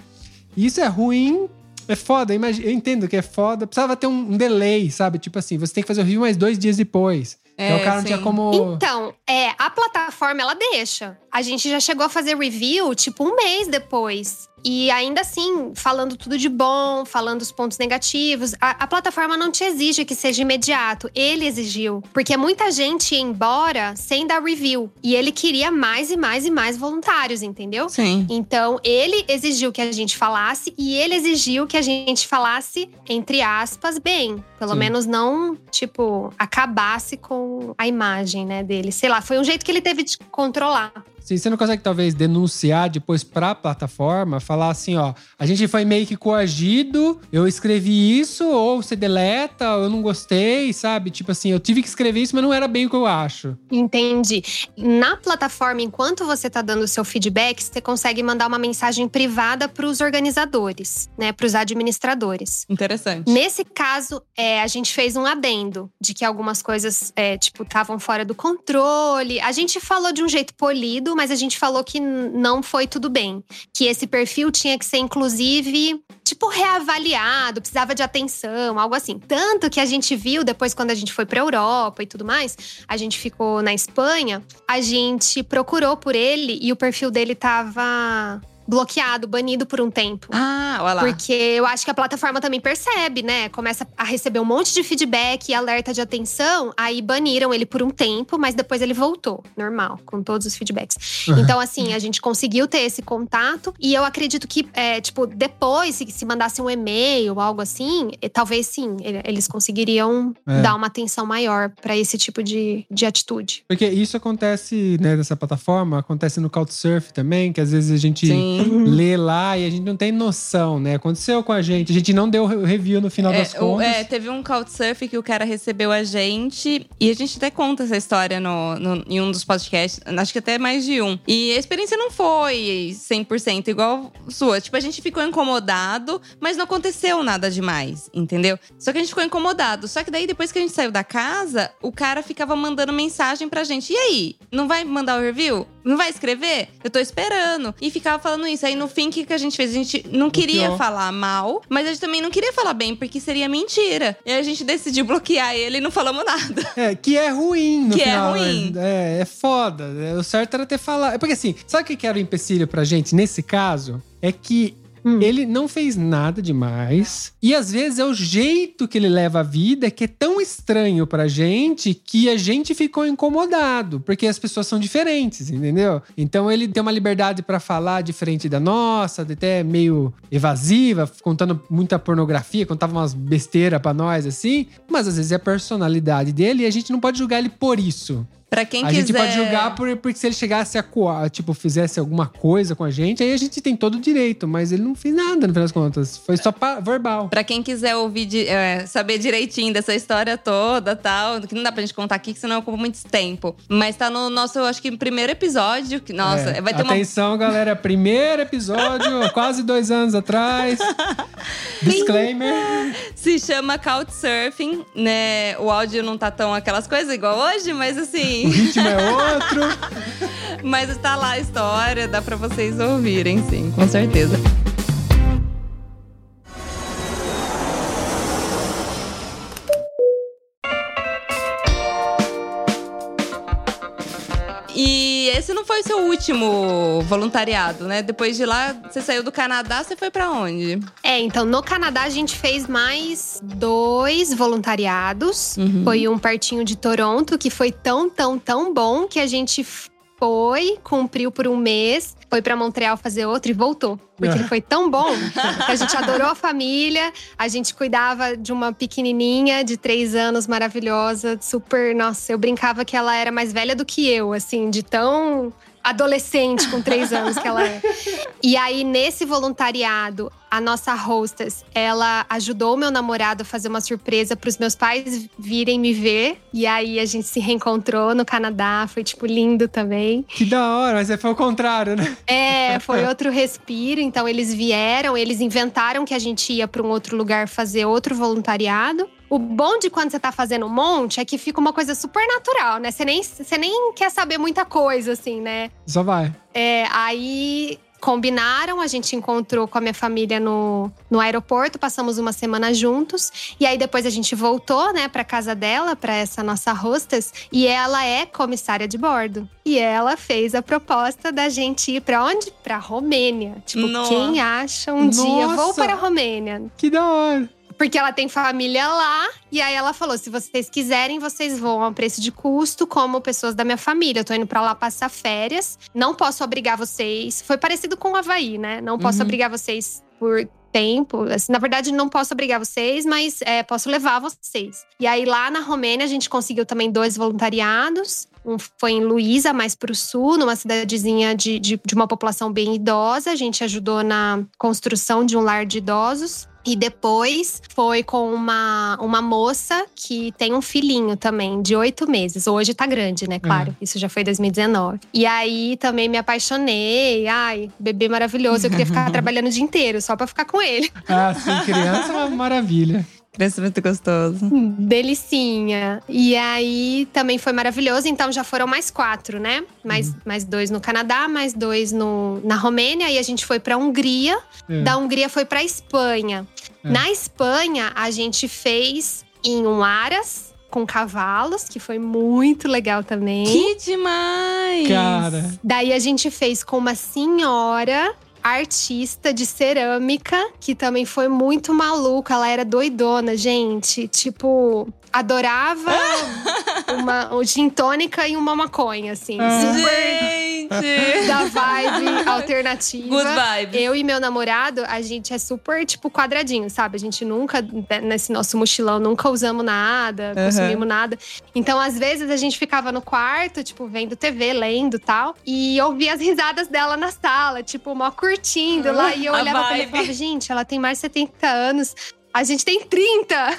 Speaker 2: E Isso é ruim, é foda. Eu entendo que é foda. Precisava ter um, um delay, sabe? Tipo assim, você tem que fazer o review mais dois dias depois. então
Speaker 3: É,
Speaker 2: o cara não
Speaker 3: sim.
Speaker 2: tinha como.
Speaker 1: Então, é, a plataforma ela deixa. A gente já chegou a fazer review tipo um mês depois. E ainda assim, falando tudo de bom, falando os pontos negativos. A, a plataforma não te exige que seja imediato. Ele exigiu. Porque muita gente ia embora sem dar review. E ele queria mais e mais e mais voluntários, entendeu?
Speaker 3: Sim.
Speaker 1: Então, ele exigiu que a gente falasse e ele exigiu que a gente falasse, entre aspas, bem. Pelo
Speaker 2: Sim.
Speaker 1: menos não, tipo, acabasse com a imagem, né, dele. Sei lá, foi um jeito que ele teve de controlar.
Speaker 2: Se você não consegue, talvez, denunciar depois pra plataforma, falar assim, ó, a gente foi meio que coagido, eu escrevi isso, ou você deleta, ou eu não gostei, sabe? Tipo assim, eu tive que escrever isso, mas não era bem o que eu acho.
Speaker 1: Entendi. Na plataforma, enquanto você tá dando o seu feedback, você consegue mandar uma mensagem privada pros organizadores, né, pros administradores.
Speaker 3: Interessante.
Speaker 1: Nesse caso, é, a gente fez um adendo de que algumas coisas, é, tipo, estavam fora do controle. A gente falou de um jeito polido, mas a gente falou que não foi tudo bem. Que esse perfil tinha que ser, inclusive, tipo, reavaliado, precisava de atenção, algo assim. Tanto que a gente viu depois, quando a gente foi pra Europa e tudo mais, a gente ficou na Espanha, a gente procurou por ele e o perfil dele tava bloqueado, banido por um tempo.
Speaker 3: Ah, olha lá.
Speaker 1: Porque eu acho que a plataforma também percebe, né? Começa a receber um monte de feedback e alerta de atenção. Aí baniram ele por um tempo, mas depois ele voltou, normal, com todos os feedbacks. Então, assim, a gente conseguiu ter esse contato. E eu acredito que, é, tipo, depois, se, se mandasse um e-mail ou algo assim, talvez sim, ele- eles conseguiriam
Speaker 2: É.
Speaker 1: dar uma atenção maior pra esse tipo de, de atitude.
Speaker 2: Porque isso acontece, né, nessa plataforma, acontece no Couchsurf também, que às vezes a gente
Speaker 3: Sim. [laughs]
Speaker 2: lê lá e a gente não tem noção, né? Aconteceu com a gente. A gente não deu o review no final das
Speaker 3: É, o-
Speaker 2: contas.
Speaker 3: é, teve um Couchsurf que o cara recebeu a gente e a gente até conta essa história no, no- em um dos podcasts, acho que até mais de um. E a experiência não foi 100% igual sua. Tipo, a gente ficou incomodado, mas não aconteceu nada demais, entendeu? Só que a gente ficou incomodado. Só que daí, depois que a gente saiu da casa, o cara ficava mandando mensagem pra gente. E aí? Não vai mandar o review? Não vai escrever? Eu tô esperando. E ficava falando isso. Aí no fim, o que, que a gente fez? A gente não queria
Speaker 2: Bloqueou.
Speaker 3: falar mal, mas a gente também não queria falar bem, porque seria mentira. E a gente decidiu bloquear ele e não falamos nada.
Speaker 2: É, que é ruim no
Speaker 3: Que é
Speaker 2: final.
Speaker 3: ruim.
Speaker 2: mas É, é foda. É, O certo era ter falado. É porque assim, sabe o que que era o empecilho pra gente nesse caso? É que
Speaker 1: Hum.
Speaker 2: ele não fez nada demais. E às vezes é o jeito que ele leva a vida que é tão estranho pra gente que a gente ficou incomodado. Porque as pessoas são diferentes, entendeu? Então ele tem uma liberdade pra falar diferente da nossa, até meio evasiva, contando muita pornografia, contava umas besteiras pra nós assim. Mas às vezes é a personalidade dele e a gente não pode julgar ele por isso.
Speaker 3: Pra quem
Speaker 2: a
Speaker 3: quiser.
Speaker 2: gente pode julgar por, porque se ele chegasse a coar, tipo, fizesse alguma coisa com a gente, aí a gente tem todo o direito. Mas ele não fez nada, no final das contas. Foi só pa- verbal.
Speaker 3: Pra quem quiser ouvir, di- é, saber direitinho dessa história toda tal, que não dá pra gente contar aqui, que senão ocupa muito tempo. Mas tá no nosso, acho que, primeiro episódio. Que, nossa,
Speaker 2: É.
Speaker 3: vai ter uma.
Speaker 2: Atenção, galera. Primeiro episódio, [laughs] quase dois anos atrás. Disclaimer.
Speaker 3: Se chama Couchsurfing, né? O áudio não tá tão aquelas coisas igual hoje, mas
Speaker 2: O
Speaker 3: assim.
Speaker 2: ritmo é outro. [laughs]
Speaker 3: mas está lá a história, dá pra vocês ouvirem, sim, com certeza. Foi o seu último voluntariado, né? Depois de lá, você saiu do Canadá, você foi pra onde?
Speaker 1: É, então no Canadá a gente fez mais dois voluntariados.
Speaker 3: Uhum.
Speaker 1: Foi um pertinho de Toronto, que foi tão, tão, tão bom que a gente foi, cumpriu por um mês, foi pra Montreal fazer outro e voltou. Porque ele [laughs] foi tão bom que a gente adorou a família, a gente cuidava de uma pequenininha de três anos, maravilhosa, super. Nossa, eu brincava que ela era mais velha do que eu, assim, de tão adolescente com três anos que ela é. E aí, nesse voluntariado, a nossa hostess, ela ajudou o meu namorado a fazer uma surpresa para os meus pais virem me ver. E aí a gente se reencontrou no Canadá, foi tipo lindo também.
Speaker 2: Que da hora, mas foi o contrário, né?
Speaker 1: É, foi outro respiro. Então eles vieram, eles inventaram que a gente ia para um outro lugar fazer outro voluntariado. O bom de quando você tá fazendo um monte é que fica uma coisa super natural, né? Você nem, você nem quer saber muita coisa, assim, né?
Speaker 2: Só vai.
Speaker 1: É, aí combinaram, a gente encontrou com a minha família no, no aeroporto, passamos uma semana juntos. E aí depois a gente voltou, né, pra casa dela, pra essa nossa hostess. E ela é comissária de bordo. E ela fez a proposta da gente ir pra onde? Pra Romênia. Tipo,
Speaker 3: Nossa.
Speaker 1: quem acha um dia vou
Speaker 2: Nossa.
Speaker 1: para a Romênia?
Speaker 2: Que da hora.
Speaker 1: Porque ela tem família lá. E aí ela falou: se vocês quiserem, vocês vão a preço de custo, como pessoas da minha família. Eu tô indo pra lá passar férias. Não posso obrigar vocês. Foi parecido com o Havaí, né? Não posso
Speaker 2: Uhum.
Speaker 1: obrigar vocês por tempo. Assim, na verdade, não posso obrigar vocês, mas é, posso levar vocês. E aí, lá na Romênia, a gente conseguiu também dois voluntariados. Um foi em Luísa, mais pro sul, numa cidadezinha de, de, de uma população bem idosa. A gente ajudou na construção de um lar de idosos. E depois foi com uma, uma moça que tem um filhinho também, de oito meses. Hoje tá grande, né? Claro, isso já foi 2019. E aí também me apaixonei. Ai, bebê maravilhoso. Eu queria ficar [laughs] trabalhando o dia inteiro só pra ficar com ele.
Speaker 2: Ah, sim, criança é uma maravilha.
Speaker 3: Crescimento gostoso.
Speaker 1: Delicinha. E aí também foi maravilhoso. Então já foram mais quatro, né? Mais, mais dois no Canadá, mais dois no, na Romênia. E a gente foi pra Hungria.
Speaker 2: É.
Speaker 1: Da Hungria foi pra Espanha.
Speaker 2: É.
Speaker 1: Na Espanha, a gente fez em um Aras com cavalos, que foi muito legal também.
Speaker 3: Que demais!
Speaker 2: Cara,
Speaker 1: Daí a gente fez com uma senhora artista de cerâmica, que também foi muito maluca. Ela era doidona, gente. Tipo, adorava [laughs] uma um gin tônica e uma maconha, assim.
Speaker 2: Ah.
Speaker 3: Gente!
Speaker 1: da vibe alternativa.
Speaker 3: Good vibes.
Speaker 1: Eu e meu namorado, a gente é super, tipo, quadradinho, sabe? A gente nunca, nesse nosso mochilão, nunca usamos nada,
Speaker 3: Aham.
Speaker 1: consumimos nada. Então, às vezes, a gente ficava no quarto, tipo, vendo TV, lendo e tal. E ouvia as risadas dela na sala, tipo, mó curtindo lá. E eu olhava pra ela e
Speaker 3: vibe.
Speaker 1: falava, gente, ela tem mais de 70 anos. A gente tem 30. [laughs]
Speaker 2: é,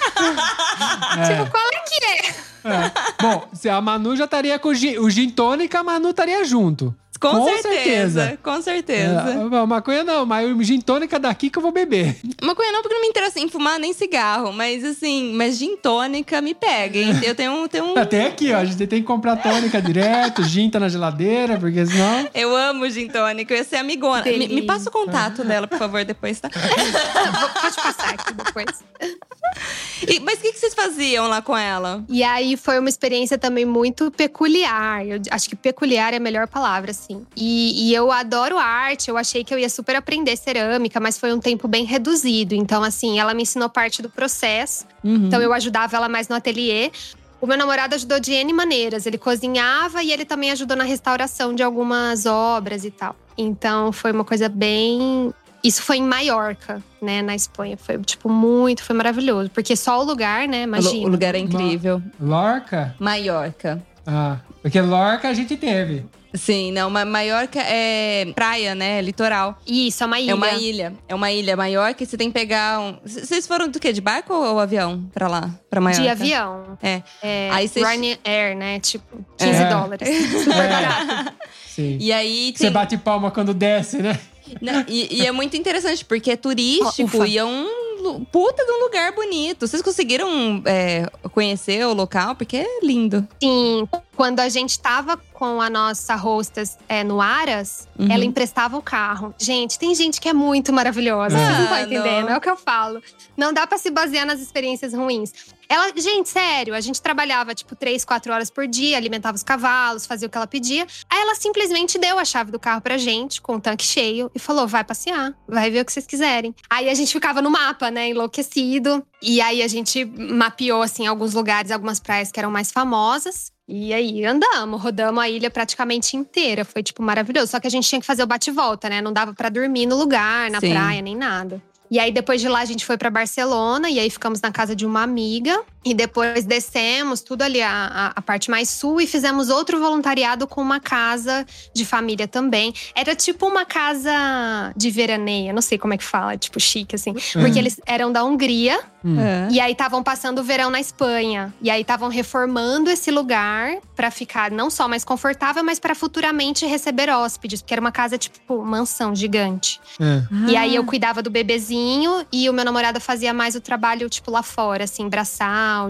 Speaker 1: Tipo, qual é que é?
Speaker 2: é. Bom, se a Manu já estaria com o gin, o gin tônica, a Manu estaria junto.
Speaker 3: Com,
Speaker 2: Com
Speaker 3: certeza,
Speaker 2: certeza.
Speaker 3: Com certeza.
Speaker 2: É, maconha não, mas o gin tônica daqui que eu vou beber.
Speaker 3: Maconha não, porque não me interessa em fumar nem cigarro. Mas assim, mas gin tônica me pega, hein? Eu tenho, tenho um.
Speaker 2: Até aqui, ó. A gente tem que comprar tônica direto, gin tá na geladeira, porque senão.
Speaker 3: Eu amo gin tônica, eu ia ser amigona. Me, me passa o contato dela, por favor, depois, tá? [laughs]
Speaker 1: Vou- Pode passar aqui depois.
Speaker 3: E- mas o que, que vocês faziam lá com ela?
Speaker 1: E aí foi uma experiência também muito peculiar. Eu acho que peculiar é a melhor palavra, assim. E, e eu adoro arte, eu achei que eu ia super aprender cerâmica, mas foi um tempo bem reduzido. Então, assim, ela me ensinou parte do processo. Então eu ajudava ela mais no ateliê. O meu namorado ajudou de N maneiras. Ele cozinhava e ele também ajudou na restauração de algumas obras e tal. Então foi uma coisa bem. Isso foi em Maiorca, né, na Espanha. Foi, tipo, muito, foi maravilhoso. Porque só o lugar, né,
Speaker 3: O,
Speaker 1: imagina.
Speaker 3: o lugar é incrível.
Speaker 2: Lorca?
Speaker 3: Maiorca.
Speaker 2: Ah, porque Lorca a gente teve.
Speaker 3: Sim, não, mas Maiorca é praia, né? Litoral.
Speaker 1: Isso, é uma ilha.
Speaker 3: É uma ilha. É uma ilha Maiorca e você tem que pegar um. Vocês foram do quê? De barco ou avião pra lá? Pra Maiorca?
Speaker 1: De avião.
Speaker 3: É.
Speaker 1: É,
Speaker 3: Aí vocês-
Speaker 1: Ryanair, né? Tipo, 15
Speaker 2: É.
Speaker 1: dólares. [laughs] Super
Speaker 2: É.
Speaker 1: barato.
Speaker 2: Sim.
Speaker 3: E aí
Speaker 2: Você
Speaker 3: tem.
Speaker 2: bate palma quando desce, né?
Speaker 3: E, e é muito interessante, porque é turístico
Speaker 1: Ufa.
Speaker 3: e é um puta de um lugar bonito. Vocês conseguiram é, conhecer o local? Porque é lindo.
Speaker 1: Sim, quando a gente tava com a nossa hostess é, no Aras,
Speaker 3: Uhum.
Speaker 1: ela emprestava o carro. Gente, tem gente que é muito maravilhosa. Vocês não estão
Speaker 3: Ah,
Speaker 1: entendendo,
Speaker 3: não.
Speaker 1: é o que eu falo. Não dá pra se basear nas experiências ruins. Ela, gente, sério, a gente trabalhava tipo três, quatro horas por dia, alimentava os cavalos, fazia o que ela pedia. Aí ela simplesmente deu a chave do carro pra gente, com o tanque cheio, e falou: vai passear, vai ver o que vocês quiserem. Aí a gente ficava no mapa, né, enlouquecido. E aí a gente mapeou, assim, alguns lugares, algumas praias que eram mais famosas. E aí andamos, rodamos a ilha praticamente inteira. Foi, tipo, maravilhoso. Só que a gente tinha que fazer o bate-volta, né? Não dava pra dormir no lugar, na
Speaker 3: Sim.
Speaker 1: praia, nem nada. E aí, depois de lá, a gente foi pra Barcelona e aí ficamos na casa de uma amiga. E depois descemos tudo ali, a, a, a parte mais sul, e fizemos outro voluntariado com uma casa de família também. Era tipo uma casa de veraneia, não sei como é que fala, tipo chique, assim. Porque eles eram da Hungria.
Speaker 3: É.
Speaker 1: E aí estavam passando o verão na Espanha. E aí estavam reformando esse lugar pra ficar não só mais confortável, mas pra futuramente receber hóspedes, porque era uma casa tipo mansão gigante.
Speaker 2: É.
Speaker 1: E aí eu cuidava do bebezinho e o meu namorado fazia mais o trabalho tipo lá fora, assim,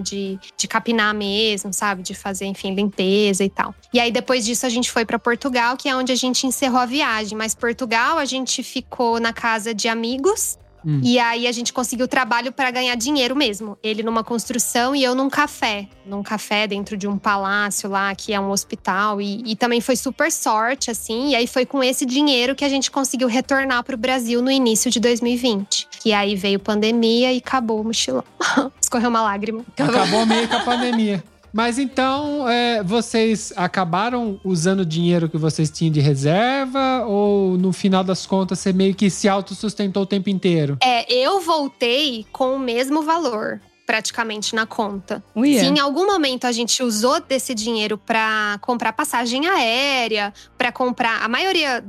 Speaker 1: de, de capinar mesmo, sabe? De fazer, enfim, limpeza e tal. E aí depois disso a gente foi pra Portugal, que é onde a gente encerrou a viagem. Mas Portugal a gente ficou na casa de amigos.
Speaker 2: Hum.
Speaker 1: E aí a gente conseguiu trabalho para ganhar dinheiro mesmo. Ele numa construção e eu num café. Num café dentro de um palácio lá, que é um hospital. E, e também foi super sorte, assim. E aí foi com esse dinheiro que a gente conseguiu retornar pro Brasil no início de 2020. Que aí veio pandemia e acabou o mochilão. [laughs] Escorreu uma lágrima.
Speaker 2: Acabou meio com a [laughs] pandemia. Mas então, é, vocês acabaram usando o dinheiro que vocês tinham de reserva? Ou no final das contas você meio que se autossustentou o tempo inteiro?
Speaker 1: É, eu voltei com o mesmo valor. Praticamente na conta.
Speaker 3: Uia.
Speaker 1: Se em algum momento a gente usou desse dinheiro para comprar passagem aérea, para comprar. A maioria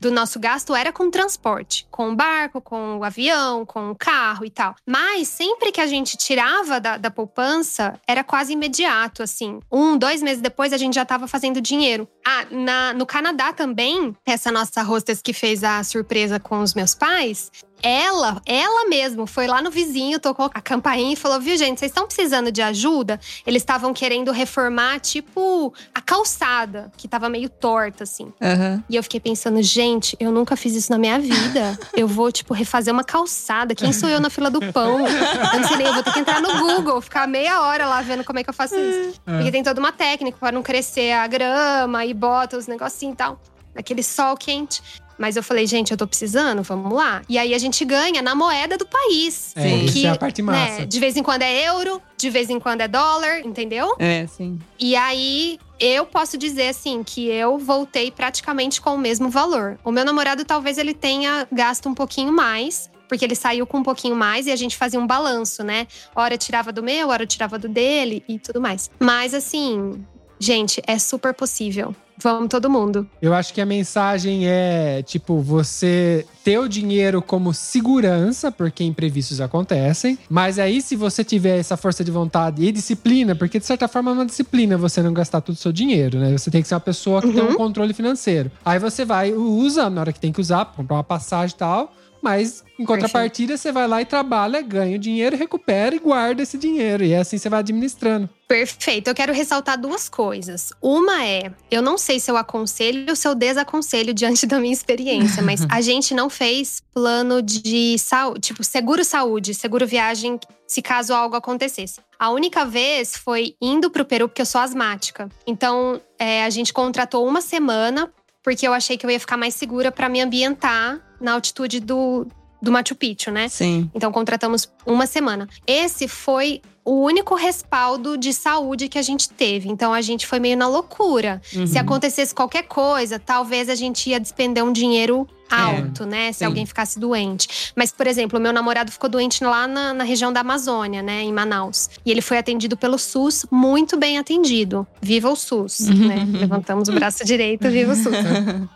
Speaker 1: do nosso gasto era com transporte, com o barco, com o avião, com o carro e tal. Mas sempre que a gente tirava da, da poupança, era quase imediato, assim. Um, dois meses depois, a gente já estava fazendo dinheiro. Ah, na- no Canadá também, essa nossa hostess que fez a surpresa com os meus pais, ela, ela mesmo, foi lá no vizinho, tocou a campainha e falou: Viu, gente, vocês estão precisando de ajuda? Eles estavam querendo reformar, tipo, a calçada, que tava meio torta, assim.
Speaker 3: Aham.
Speaker 1: E eu fiquei pensando, gente, eu nunca fiz isso na minha vida. Eu vou, tipo, refazer uma calçada. Quem sou eu na fila do pão? Eu não sei nem, eu vou ter que entrar no Google, ficar meia hora lá vendo como é que eu faço isso. Porque tem toda uma técnica para não crescer a grama e bota os negocinhos e tal. Naquele sol quente. Mas eu falei, gente, eu tô precisando, vamos lá. E aí a gente ganha na moeda do país.
Speaker 2: É,
Speaker 3: Sim.
Speaker 2: isso é a parte massa.
Speaker 1: né, de vez em quando é euro, de vez em quando é dólar, entendeu?
Speaker 3: É, sim.
Speaker 1: E aí, eu posso dizer assim que eu voltei praticamente com o mesmo valor. O meu namorado talvez ele tenha gasto um pouquinho mais, porque ele saiu com um pouquinho mais e a gente fazia um balanço, né? Hora tirava do meu, hora tirava do dele e tudo mais. Mas assim, gente, é super possível. Vamos todo mundo.
Speaker 2: Eu acho que a mensagem é, tipo, você ter o dinheiro como segurança, porque imprevistos acontecem. Mas aí, se você tiver essa força de vontade e disciplina, porque de certa forma é uma disciplina você não gastar todo o seu dinheiro, né? Você tem que ser uma pessoa que tem um controle financeiro. Aí você vai, usa na hora que tem que usar, comprar uma passagem e tal. Mas, em contrapartida, você vai lá e trabalha, ganha o dinheiro, recupera e guarda esse dinheiro. E é assim você vai administrando.
Speaker 1: Perfeito. Eu quero ressaltar duas coisas. Uma é, eu não sei se eu aconselho ou se eu desaconselho diante da minha experiência, mas [laughs] a gente não fez plano de saúde, tipo seguro saúde, seguro viagem, se caso algo acontecesse. A única vez foi indo pro Peru porque eu sou asmática. Então, é, a gente contratou uma semana porque eu achei que eu ia ficar mais segura para me ambientar na altitude do, do Machu Picchu, né?
Speaker 3: Sim.
Speaker 1: Então contratamos uma semana. Esse foi o único respaldo de saúde que a gente teve. Então a gente foi meio na loucura.
Speaker 3: Uhum.
Speaker 1: Se acontecesse qualquer coisa, talvez a gente ia despender um dinheiro alto, né? Se
Speaker 3: sim.
Speaker 1: alguém ficasse doente. Mas, por exemplo, o meu namorado ficou doente lá na, na região da Amazônia, né? Em Manaus. E ele foi atendido pelo SUS, muito bem atendido. Viva o SUS, né? Levantamos o braço direito, viva o SUS.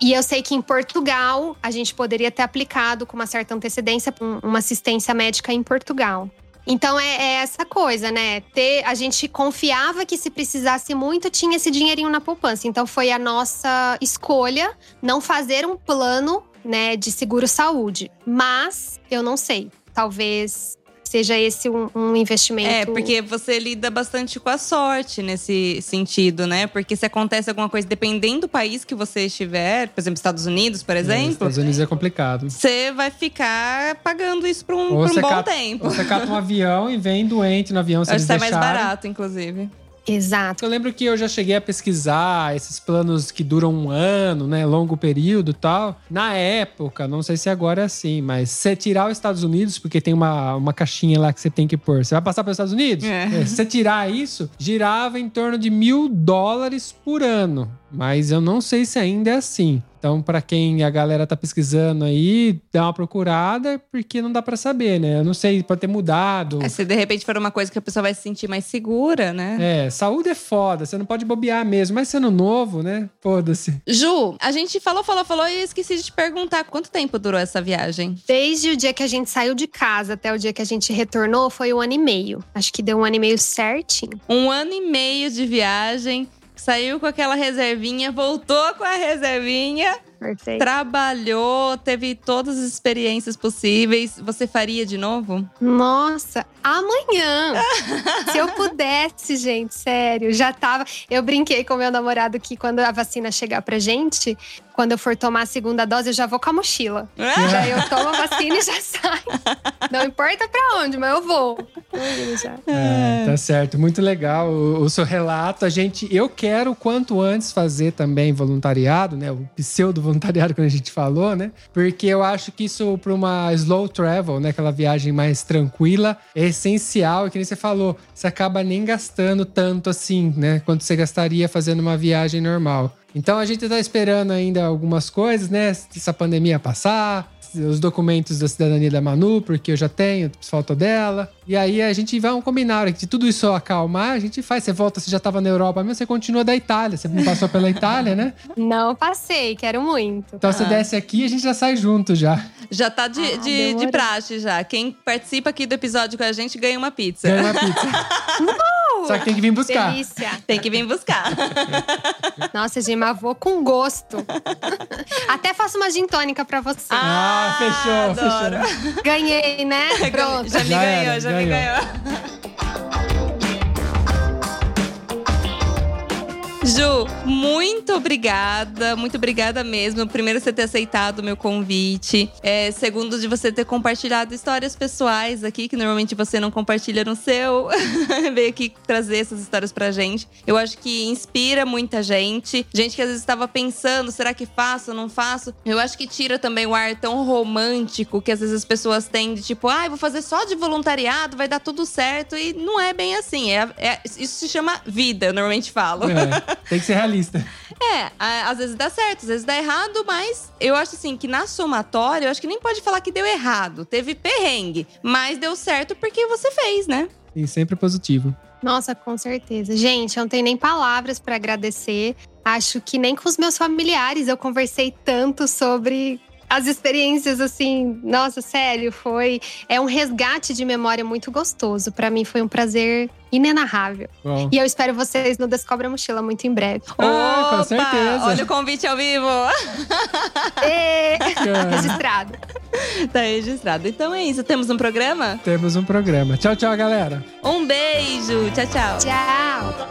Speaker 1: E eu sei que em Portugal a gente poderia ter aplicado com uma certa antecedência um- uma assistência médica em Portugal. Então é, é essa coisa, né? Ter, a gente confiava que se precisasse muito, tinha esse dinheirinho na poupança. Então foi a nossa escolha não fazer um plano, né, de seguro saúde. Mas eu não sei. Talvez seja esse um, um investimento.
Speaker 3: É, porque você lida bastante com a sorte nesse sentido, né? Porque se acontece alguma coisa, dependendo do país que você estiver, por exemplo, Estados Unidos, por
Speaker 2: É,
Speaker 3: exemplo,
Speaker 2: Estados Unidos é complicado.
Speaker 3: você vai ficar pagando isso por um, por um bom
Speaker 2: cata-
Speaker 3: tempo.
Speaker 2: ou Você cata um avião e vem doente no avião, [laughs] se
Speaker 3: Acho que sai mais barato, inclusive.
Speaker 1: Exato.
Speaker 2: Eu lembro que eu já cheguei a pesquisar esses planos que duram um ano, né? Longo período e tal. Na época, não sei se agora é assim, mas se você tirar os Estados Unidos, porque tem uma, uma caixinha lá que você tem que pôr. Você vai passar para os Estados Unidos?
Speaker 3: É.
Speaker 2: É, se você tirar isso, girava em torno de mil dólares por ano. Mas eu não sei se ainda é assim. Então, para quem a galera tá pesquisando aí, dá uma procurada, porque não dá para saber, né? Eu não sei, pode ter mudado.
Speaker 3: É, se de repente for uma coisa que a pessoa vai se sentir mais segura, né?
Speaker 2: É, saúde é foda, você não pode bobear mesmo. Mas sendo novo, né? Foda-se.
Speaker 3: Ju, a gente falou, falou, falou e eu esqueci de te perguntar quanto tempo durou essa viagem?
Speaker 1: Desde o dia que a gente saiu de casa até o dia que a gente retornou, foi um ano e meio. Acho que deu um ano e meio certinho.
Speaker 3: Um ano e meio de viagem, saiu com aquela reservinha, voltou com a reservinha,
Speaker 1: Perfeito.
Speaker 3: trabalhou, teve todas as experiências possíveis. Você faria de novo?
Speaker 1: Nossa, amanhã! [laughs] Se eu pudesse, gente, sério, já tava. Eu brinquei com meu namorado que quando a vacina chegar pra gente, quando eu for tomar a segunda dose, eu já vou com a mochila. [laughs] Já eu tomo a vacina e já saio. Não importa pra onde, mas eu vou. Já.
Speaker 2: É, tá certo, muito legal o, o seu relato. A gente, eu quero quanto antes fazer também voluntariado, né? O pseudo voluntariado que a gente falou, né? Porque eu acho que isso para uma slow travel, né? Aquela viagem mais tranquila, é essencial. E que nem você falou, você acaba nem gastando tanto assim, né? Quanto você gastaria fazendo uma viagem normal. Então a gente tá esperando ainda algumas coisas, né? Essa pandemia passar, os documentos da cidadania da Manu, porque eu já tenho, falta dela. E aí a gente vai um combinar que de tudo isso acalmar, a gente faz. Você volta, você já tava na Europa, mas você continua da Itália. Você não passou pela Itália, né?
Speaker 1: Não passei, quero muito.
Speaker 2: Então você
Speaker 3: Ah.
Speaker 2: desce aqui e a gente já sai junto já.
Speaker 3: Já tá de,
Speaker 1: Ah,
Speaker 3: de, de praxe já. Quem participa aqui do episódio com a gente ganha uma pizza.
Speaker 2: Ganha uma pizza. [laughs] Só que tem que vir buscar.
Speaker 1: Delícia.
Speaker 3: Tem que vir buscar. [laughs]
Speaker 1: Nossa, Gima, vou com gosto. [laughs] Até faço uma gin tônica pra você.
Speaker 2: Ah, fechou,
Speaker 3: adoro.
Speaker 2: fechou.
Speaker 1: Ganhei, né? [laughs] Pronto.
Speaker 3: Já me
Speaker 2: Já
Speaker 3: ganhou,
Speaker 2: era,
Speaker 3: já me
Speaker 2: ganhou.
Speaker 3: Ju, muito obrigada, muito obrigada mesmo. Primeiro, você ter aceitado o meu convite. É, segundo, de você ter compartilhado histórias pessoais aqui, que normalmente você não compartilha no seu. [laughs] Veio aqui trazer essas histórias pra gente. Eu acho que inspira muita gente. Gente que às vezes estava pensando: será que faço ou não faço? Eu acho que tira também o ar tão romântico que às vezes as pessoas têm de tipo, ah, vou fazer só de voluntariado, vai dar tudo certo. E não é bem assim. É, é- isso se chama vida, eu normalmente falo.
Speaker 2: É, [laughs] tem que ser realista. [laughs]
Speaker 3: É, às vezes dá certo, às vezes dá errado, mas eu acho assim que na somatória, eu acho que nem pode falar que deu errado. Teve perrengue, mas deu certo porque você fez, né?
Speaker 2: E sempre positivo.
Speaker 1: Nossa, com certeza. Gente, eu não tenho nem palavras pra agradecer. Acho que nem com os meus familiares eu conversei tanto sobre as experiências assim. Nossa, sério, foi é um resgate de memória muito gostoso. Pra mim foi um prazer inenarrável.
Speaker 2: Bom.
Speaker 1: E eu espero vocês no Descobre a Mochila muito em breve.
Speaker 2: Ah, com
Speaker 3: Opa,
Speaker 2: certeza.
Speaker 3: Olha o convite ao vivo.
Speaker 1: Ê! [laughs]
Speaker 2: Bacana.
Speaker 1: Registrado.
Speaker 3: tá registrado. Então é isso, temos um programa?
Speaker 2: Temos um programa. Tchau, tchau, galera.
Speaker 3: Um beijo, tchau, tchau.
Speaker 1: Tchau.